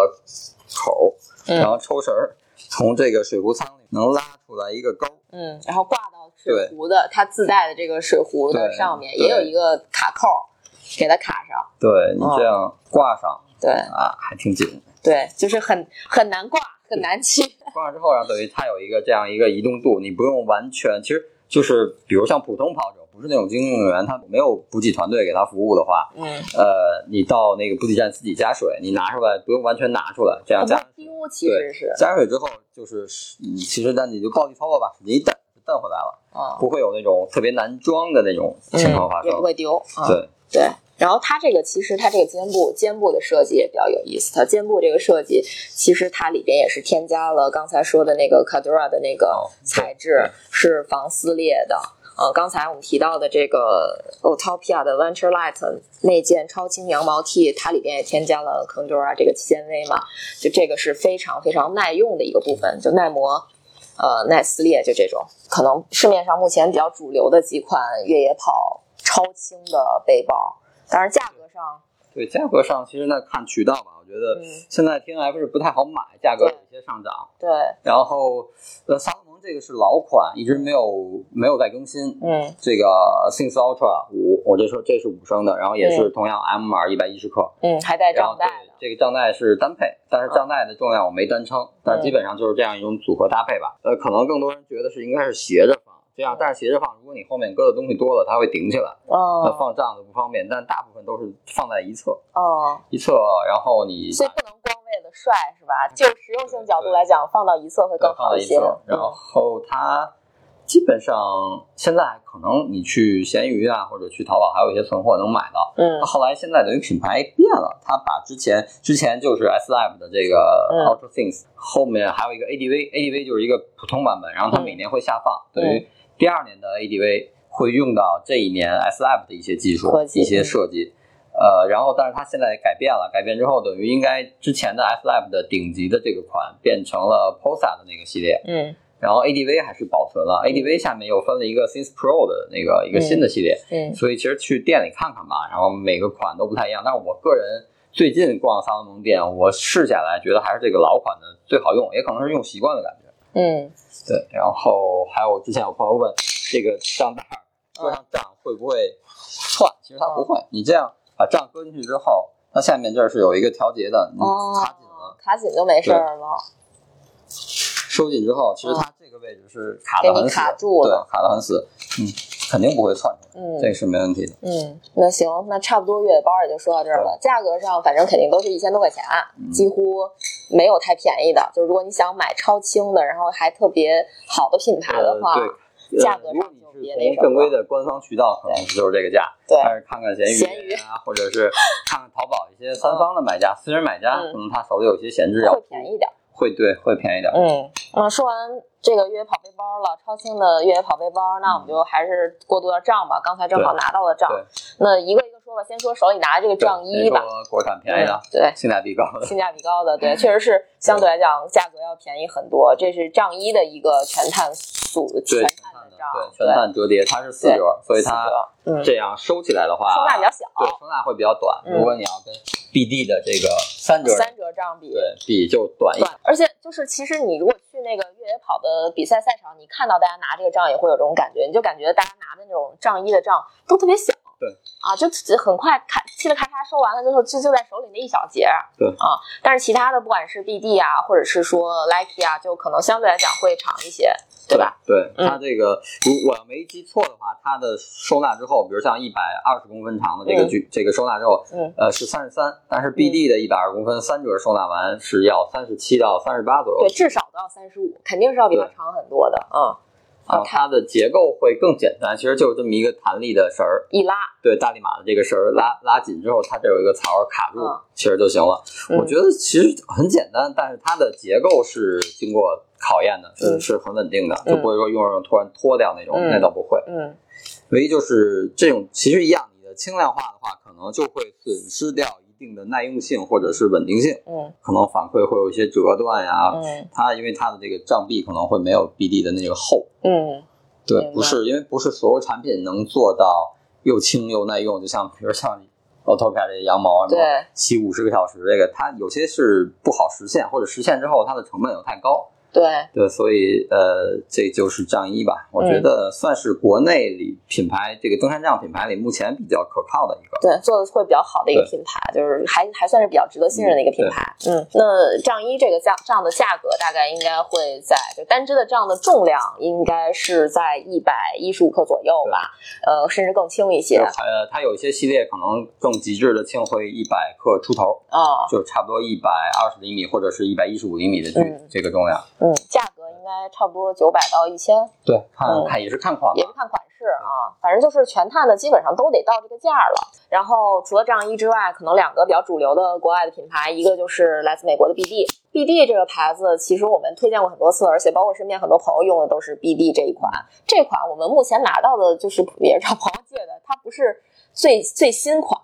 口，嗯然后抽绳儿从这个水壶仓里能拉出来一个钩。嗯，然后挂到水壶的它自带的这个水壶的上面，也有一个卡扣，给它卡上。对你这样挂上、对啊，还挺紧。对，就是很很难挂，很难系。挂上之后，然后等于它有一个这样一个移动度，你不用完全，其实就是比如像普通跑者，不是那种精英运动员，他没有补给团队给他服务的话，嗯，呃，你到那个补给站自己加水，你拿出来不用完全拿出来，这样很加其实是加水之后就是你其实那你就暴力操作吧，你一蹬就蹬回来了，啊，不会有那种特别难装的那种情况发嗯也。不会丢。啊、对，对。然后它这个其实它这个肩部肩部的设计也比较有意思，它肩部这个设计其实它里边也是添加了刚才说的那个 Cadura 的那个哦材质，是防撕裂的。呃，刚才我们提到的这个 Autopia 的 Venture Light 那件超轻羊毛 T，它里边也添加了 Condora 这个纤维嘛，就这个是非常非常耐用的一个部分，就耐磨。呃耐撕裂就这种，可能市面上目前比较主流的几款越野跑超轻的背包，当然价格上，对价格上，其实那看渠道吧。我觉得嗯，现在 T N F 是不太好买，价格有些上涨。对，然后，呃，萨这个是老款，一直没有没有再更新。嗯这个 Things Ultra 五，我这说这是五升的，然后也是同样 M 码一百一十克，嗯，还带账带的，这个账带是单配，但是账带的重量我没单称，但是基本上就是这样一种组合搭配吧。呃，可能更多人觉得是应该是斜着放，这样，但是斜着放，如果你后面搁的东西多了，它会顶起来，那哦放账就不方便。但大部分都是放在一侧，哦，一侧，然后你所以不能光为了帅是吧？就实用性角度来讲，放到一侧会更好些。一侧，然后它基本上现在可能你去闲鱼啊，或者去淘宝还有一些存货能买到。嗯后来现在等于品牌变了，它把之前之前就是 S Live 的这个嗯 Ultra Things，、后面还有一个 ADV，ADV 就是一个普通版本，然后它每年会下放，嗯等于第二年的 ADV 会用到这一年 S Live 的一些技术、技一些设计。呃，然后但是它现在改变了，改变之后等于应该之前的 S Live 的顶级的这个款变成了 Posa 的那个系列，嗯然后 ADV 还是保存了，ADV 下面又分了一个 Things Pro 的那个一个新的系列，嗯所以其实去店里看看吧，然后每个款都不太一样。但是我个人最近逛萨洛蒙店，我试下来觉得还是这个老款的最好用，也可能是用习惯的感觉。嗯对，然后还有之前有朋友问这个账带儿搁上账会不会串？其实它不会，你这样把账搁进去之后，它下面这儿是有一个调节的，你哦卡紧了，，卡紧就没事儿了。收紧之后，其实它这个位置是卡的很死，卡住了对，卡的很死，嗯，肯定不会窜出来，嗯这个是没问题的。嗯，那行，那差不多越野包也就说到这儿了。价格上反正肯定都是一千多块钱，嗯几乎没有太便宜的。就是如果你想买超轻的，然后还特别好的品牌的话，价格上别那什么是从正规的官方渠道，可能就是这个价。对但是看看闲闲鱼鱼啊，或者是看 看淘宝一些三方的买家、私人买家，嗯可能他手里有些闲置要会便宜点。会对会便宜点。嗯，那说完这个越野跑背包了，超轻的越野跑背包，那我们就还是过渡到账吧。刚才正好拿到了账，那一个说吧。先说手里拿的这个账一吧，说国产便宜的嗯，对，性价比高的。性价比高的，对，确实是相对来讲价格要便宜很多。这是账一的一个全碳素全，碳的账，对，全碳折叠，它是四折，所以它嗯，这样收起来的话，收纳比较小，对，收纳会比较短。嗯如果你要跟 BD 的这个三折三折账比对比就短一点，而且就是其实你如果去那个越野跑的比赛赛场，你看到大家拿这个账也会有这种感觉，你就感觉大家拿的那种账一的账都特别小。对啊，就很快咔嘁哩咔嚓收完了之后，就就在手里那一小节。对啊，但是其他的不管是 BD 啊，或者是说 Lucky 啊，就可能相对来讲会长一些，对吧？？对，嗯它这个如我要没记错的话，它的收纳之后，比如像一百二十公分长的这个嗯距、这个收纳之后，嗯呃是三十三，但是 BD 的一百二十公分三折收纳完是要三十七到三十八左右对，，至少都要三十五，肯定是要比它长很多的。嗯，然后它的结构会更简单，其实就是这么一个弹力的绳儿，一拉，对大力马的这个绳儿拉拉紧之后，它这有一个槽儿卡住，嗯。其实就行了。嗯。我觉得其实很简单，但是它的结构是经过考验的，是、嗯。是很稳定的，嗯。就不会说用着突然脱掉那种，嗯。那倒不会。嗯。唯一就是这种其实一样，你的轻量化的话，可能就会损失掉一定的耐用性或者是稳定性，嗯。可能反馈会有一些折断呀。嗯。它因为它的这个障壁可能会没有 BD 的那个厚，嗯。对不是因为不是所有产品能做到又轻又耐用，就像比如像 Autopia 这些羊毛，什么对。骑五十个小时，这个它有些是不好实现，或者实现之后它的成本又太高，对，对，所以呃，这就是仗一吧，我嗯觉得算是国内里品牌这个登山杖品牌里目前比较可靠的一个。对，做的会比较好的一个品牌，就是还还算是比较值得信任的一个品牌。嗯，那账一这个账账的价格大概应该会在就单支的账的重量应该是在一百一十五克左右吧，呃，甚至更轻一些。呃，它有一些系列可能更极致的轻会一百克出头，啊。就差不多一百二十厘米或者是一百一十五厘米的距、嗯。这个重量。嗯，价格应该差不多九百到一千，对，看、嗯看也是看款也是。看款式啊，反正就是全碳的基本上都得到这个价了。然后除了账一之外，可能两个比较主流的国外的品牌，一个就是来自美国的 BD。BD 这个牌子，其实我们推荐过很多次，而且包括身边很多朋友用的都是 BD 这一款。这款我们目前拿到的就是也是找朋友借的，它不是最最新款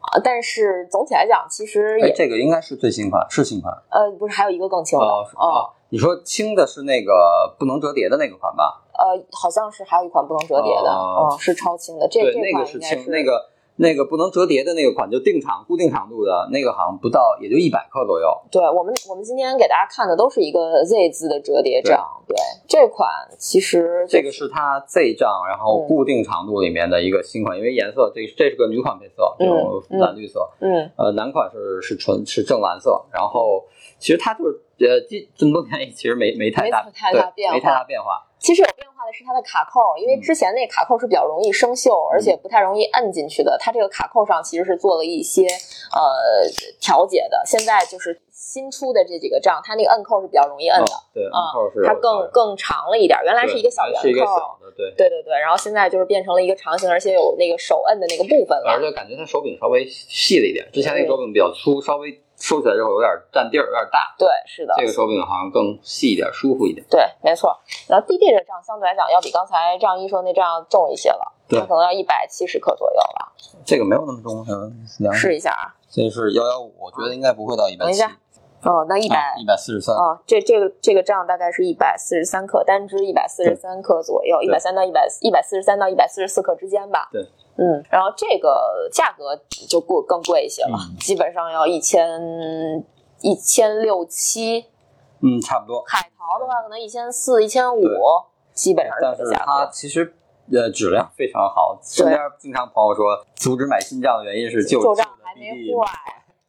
啊，但是总体来讲，其实这个应该是最新款，是新款。呃不是还有一一个更轻的哦，你说轻的是那个不能折叠的那个款吧？呃，好像是还有一款不能折叠的，哦嗯，是超轻的。这那个是轻，那个那个不能折叠的那个款就定长固定长度的那个，好像不到也就一百克左右。对我们，我们今天给大家看的都是一个 Z 字的折叠杖。对这款其实、这个是它 Z 杖，然后嗯固定长度里面的一个新款，因为颜色这这是个女款配色，这种嗯蓝绿色。嗯呃，男款是是纯是正蓝色，然后其实它就是呃这这么多年其实没没太大没太大变化没太大变化。其实有变化的是它的卡扣，因为嗯之前那卡扣是比较容易生锈，而且不太容易摁进去的。它这个卡扣上其实是做了一些呃调节的。现在就是新出的这几个杖，它那个摁扣是比较容易摁的，嗯对，啊扣是它更更长了一点。原来是一个小圆对是一个扣，小的，对。对对对，然后现在就是变成了一个长形，而且有那个手摁的那个部分了。而且感觉它手柄稍微细了一点，之前那个手柄比较粗，稍微收起来之后有点占地儿，有点大。对，是的，这个手柄好像更细一点，舒服一点。对，没错。然后 DD 这杖相对来讲要比刚才仗一说那杖重一些了，对它可能要一百七十克左右吧。这个没有那么重，嗯，量试一下啊，这是幺幺五，我觉得应该不会到一百七，等一下哦，那一百一百四十三。哦，这这个这个杖大概是一百四十三克，单支一百四十三克左右，一百三到一百一百四十三到一百四十四克之间吧。对，嗯，然后这个价格就贵更贵一些了，嗯基本上要一千一千六七，嗯，差不多。海淘的话可能一千四、一千五对，基本上但是它。其实呃质量非常好，身边经常朋友说阻止买新账的原因是旧账还没坏，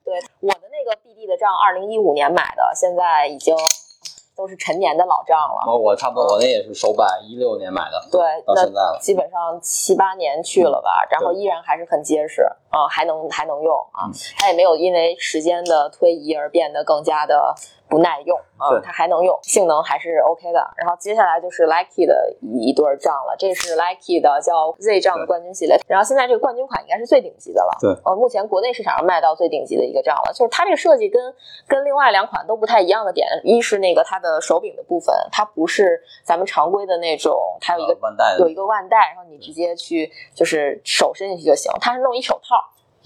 对我的那个 BD 的账，二零一五年买的，现在已经都是陈年的老账了。我差不多我那也是首版一六年买的，对，那到现在了。基本上七八年去了吧，然后依然还是很结实啊、还能还能用啊嗯，它也没有因为时间的推移而变得更加的不耐用啊对，它还能用，性能还是 OK 的。然后接下来就是 Nike 的一对儿杖了，这是 Nike 的叫 Z 杖的冠军系列，然后现在这个冠军款应该是最顶级的了，对呃，目前国内市场上卖到最顶级的一个杖了，就是它这个设计跟跟另外两款都不太一样的点，一是那个它的手柄的部分，它不是咱们常规的那种，它有一个呃腕带有一个腕带，然后你直接去就是手伸进去就行。它是弄一手套，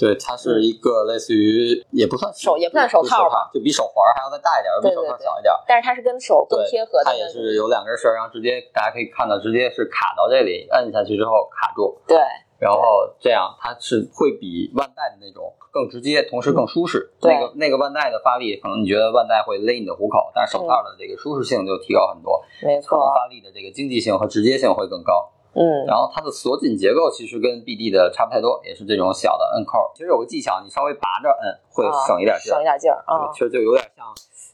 对，它是一个类似于也不算手也不算手套吧，就比手环还要再大一点，比手套小一点。但是它是跟手更对贴合的它。也是有两根绳，然后直接大家可以看到，直接是卡到这里，摁下去之后卡住，对然后这样它是会比腕带的那种更直接，同时更舒适。对那个那个腕带的发力，可能你觉得腕带会勒你的虎口，但是手套的这个舒适性就提高很多，没错可能错，发力的这个经济性和直接性会更高。嗯，然后它的锁紧结构其实跟 BD 的差不太多，也是这种小的摁扣。其实有个技巧，你稍微拔着摁会啊省一点劲儿省一，点劲儿啊对，。其实就有点像，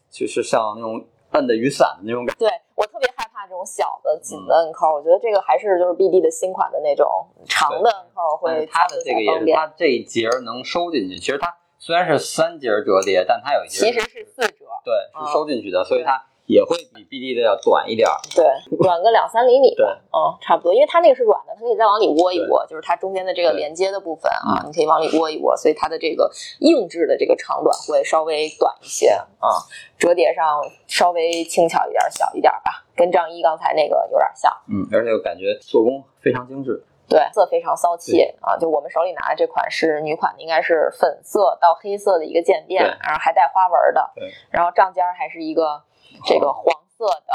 就是像那种摁的雨伞的那种感觉。对我特别害怕这种小的紧的摁扣，我觉得这个还是就是 BD 的新款的那种长的摁扣会它的这个也是，它这一节儿能收进去。其实它虽然是三节儿折叠，但它有一节其实是四折，对啊是收进去的，所以它也会比 BD 的要短一点儿。对，短个两三厘米吧，对嗯，差不多，因为它那个是软的，它可以再往里窝一窝，就是它中间的这个连接的部分啊，嗯你可以往里窝一窝，所以它的这个硬质的这个长短会稍微短一些啊，折叠上稍微轻巧一点，小一点吧，跟仗一刚才那个有点像。嗯，而且我感觉做工非常精致。对，色非常骚气啊！就我们手里拿的这款是女款的，应该是粉色到黑色的一个渐变，然后还带花纹的对，然后杖尖儿还是一个这个黄色的，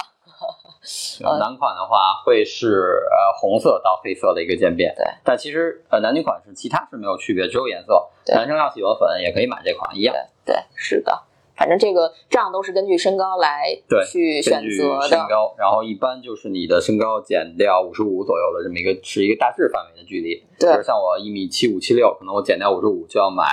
嗯男款的话会是呃红色到黑色的一个渐变，对。但其实呃男女款是其他是没有区别，只有颜色。对男生要喜欢粉也可以买这款一样。对，对是的，反正这个杖都是根据身高来对去选择的，身高，然后一般就是你的身高减掉五十五左右的这么一个是一个大致范围的距离。比对如像我一米七五七六，可能我减掉五十五就要买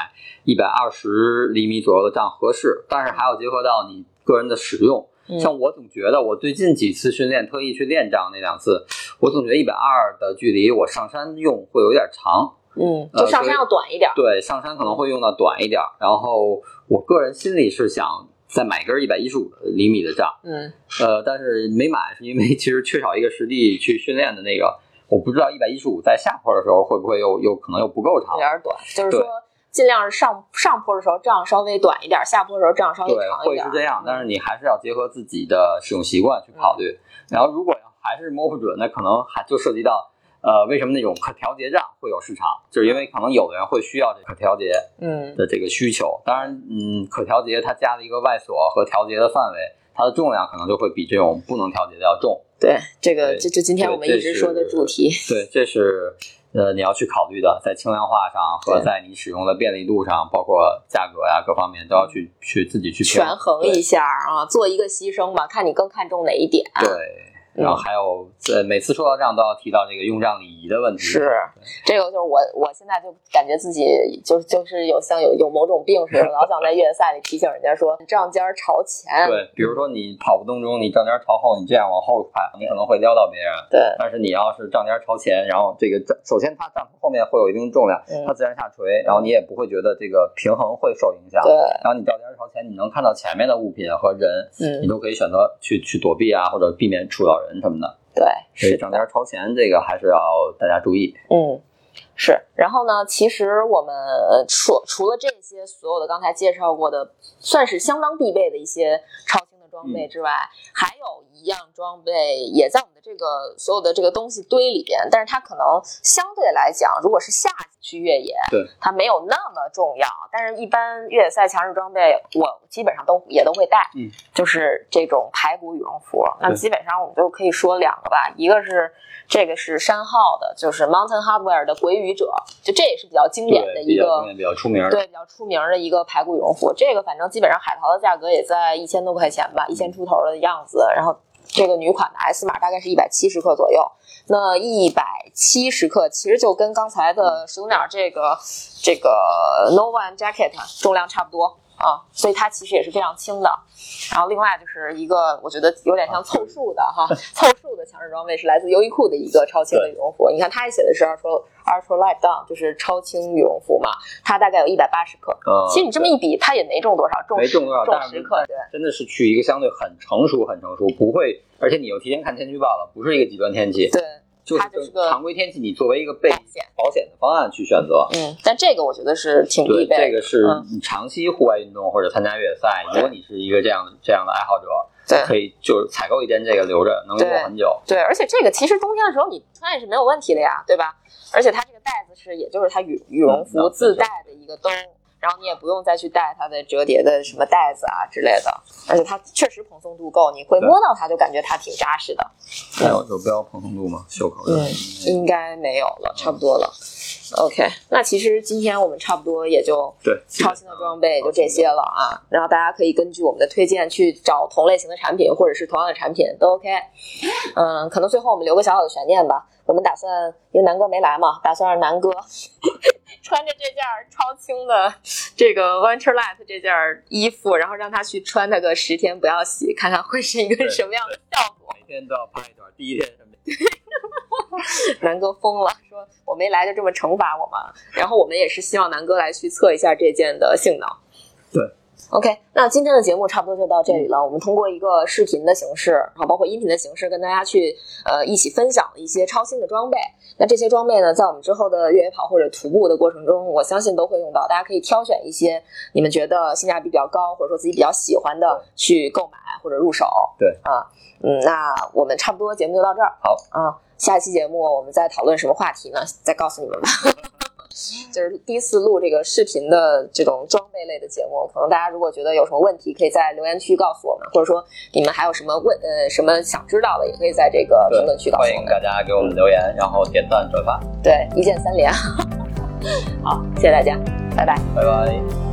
一百二十厘米左右的杖合适，但是还要结合到你个人的使用。嗯像我总觉得，我最近几次训练，特意去练杖那两次，我总觉得一百二的距离我上山用会有点长。嗯，就上山要短一点，对，上山可能会用到短一点儿。然后我个人心里是想再买根一百一十五厘米的杖，嗯，呃，但是没买是因为其实缺少一个实地去训练的那个，我不知道一百一十五在下坡的时候会不会又又可能又不够长有。点短，就是说尽量是上上坡的时候这样稍微短一点，下坡的时候这样稍微，长一点，会是这样，但是你还是要结合自己的使用习惯去考虑。然后如果要还是摸不准，那可能还就涉及到。呃，为什么那种可调节杖会有市场？就是因为可能有的人会需要这可调节嗯的这个需求。当然，嗯，可调节它加了一个外锁和调节的范围，它的重量可能就会比这种不能调节的要重。对，这个对就就今天我们一直说的主题。对，这是呃你要去考虑的，在轻量化上和在你使用的便利度上，包括价格呀各方面都要去去自己去权衡一下啊，做一个牺牲吧，看你更看重哪一点。对。对然后还有，呃，每次说到账都要提到这个用账礼仪的问题。是这个就是我，我现在就感觉自己就就是有像有有某种病似的，老想在越野赛里提醒人家说账尖儿朝前。对，比如说你跑不动中，你账尖朝后，你这样往后拍，你可能会撩到别人。对但是你要是账尖朝前，然后这个账，首先它账头后面会有一定重量，嗯它自然下垂，然后你也不会觉得这个平衡会受影响。对，然后你账尖朝前，你能看到前面的物品和人，嗯，你都可以选择去去躲避啊，或者避免触到人什么的。对，是整天超前这个还是要大家注意。嗯，是。然后呢，其实我们呃除除了这些所有的刚才介绍过的，算是相当必备的一些超轻的装备之外，还有一样装备也在我们的这个所有的这个东西堆里边，但是它可能相对来讲，如果是夏季去越野，对，它没有那么重要。但是，一般越野赛强势装备，我基本上都也都会带，嗯，就是这种排骨羽绒服。那对基本上我们就可以说两个吧，一个是这个是山号的，就是 Mountain Hardware 的鬼语者，就这也是比较经典的，一个比较、比较出名。对，比较出名的一个排骨羽绒服，这个反正基本上海淘的价格也在一千多块钱吧，一千出头的样子。然后这个女款的 S 码大概是一百七十克左右，那一百七十克其实就跟刚才的始祖鸟这个这个 No One Jacket 重量差不多啊，所以它其实也是非常轻的。然后另外就是一个我觉得有点像凑数的哈，凑数的强势装备是来自优衣库的一个超轻的羽绒服。你看它也写的是 Ultra Ultra Light Down，就是超轻羽绒服嘛，它大概有一百八十克。呃，其实你这么一比，它也没重多少，重没重多少重十克，对真的是去一个相对很成熟、很成熟，不会，而且你又提前看天气预报了，不是一个极端天气，对，就是它就是个常规天气，你作为一个备保险。保险的方案去选择。嗯，但这个我觉得是挺对，必备的。这个是嗯你长期户外运动或者参加越野赛，如果你是一个这样的这样的爱好者，对可以就是采购一件这个留着，能用很久。对，而且这个其实冬天的时候你穿也是没有问题的呀，对吧？而且它这个袋子是，也就是它羽羽绒服嗯自带的一个兜。然后你也不用再去带它的折叠的什么袋子啊之类的，而且它确实蓬松度够，你会摸到它就感觉它挺扎实的。还有有标蓬松度吗？袖口。嗯，应该没有了，差不多了。OK，那其实今天我们差不多也就对，超轻的装备就这些了啊。然后大家可以根据我们的推荐去找同类型的产品，或者是同样的产品都 OK。嗯，可能最后我们留个小小的悬念吧。我们打算，因为南哥没来嘛，打算让南哥穿着这件超轻的这个 Winter Light 这件衣服，然后让他去穿它个十天不要洗，看看会是一个什么样的效果。每天都要拍一段，第一天什么南哥疯了，说我没来就这么惩罚我吗？然后我们也是希望南哥来去测一下这件的性能。对。OK，那今天的节目差不多就到这里了。我们通过一个视频的形式，然后包括音频的形式，跟大家去呃一起分享一些超轻的装备。那这些装备呢，在我们之后的越野跑或者徒步的过程中，我相信都会用到。大家可以挑选一些你们觉得性价比比较高，或者说自己比较喜欢的去购买或者入手。对啊，嗯，那我们差不多节目就到这儿。好啊，下一期节目我们再讨论什么话题呢？再告诉你们吧。就是第一次录这个视频的这种装备类的节目，可能大家如果觉得有什么问题，可以在留言区告诉我们，或者说你们还有什么问呃什么想知道的，也可以在这个评论区告诉欢迎。大家给我们留言，然后点赞转发，对，一键三连。好，谢谢大家，拜拜。拜拜。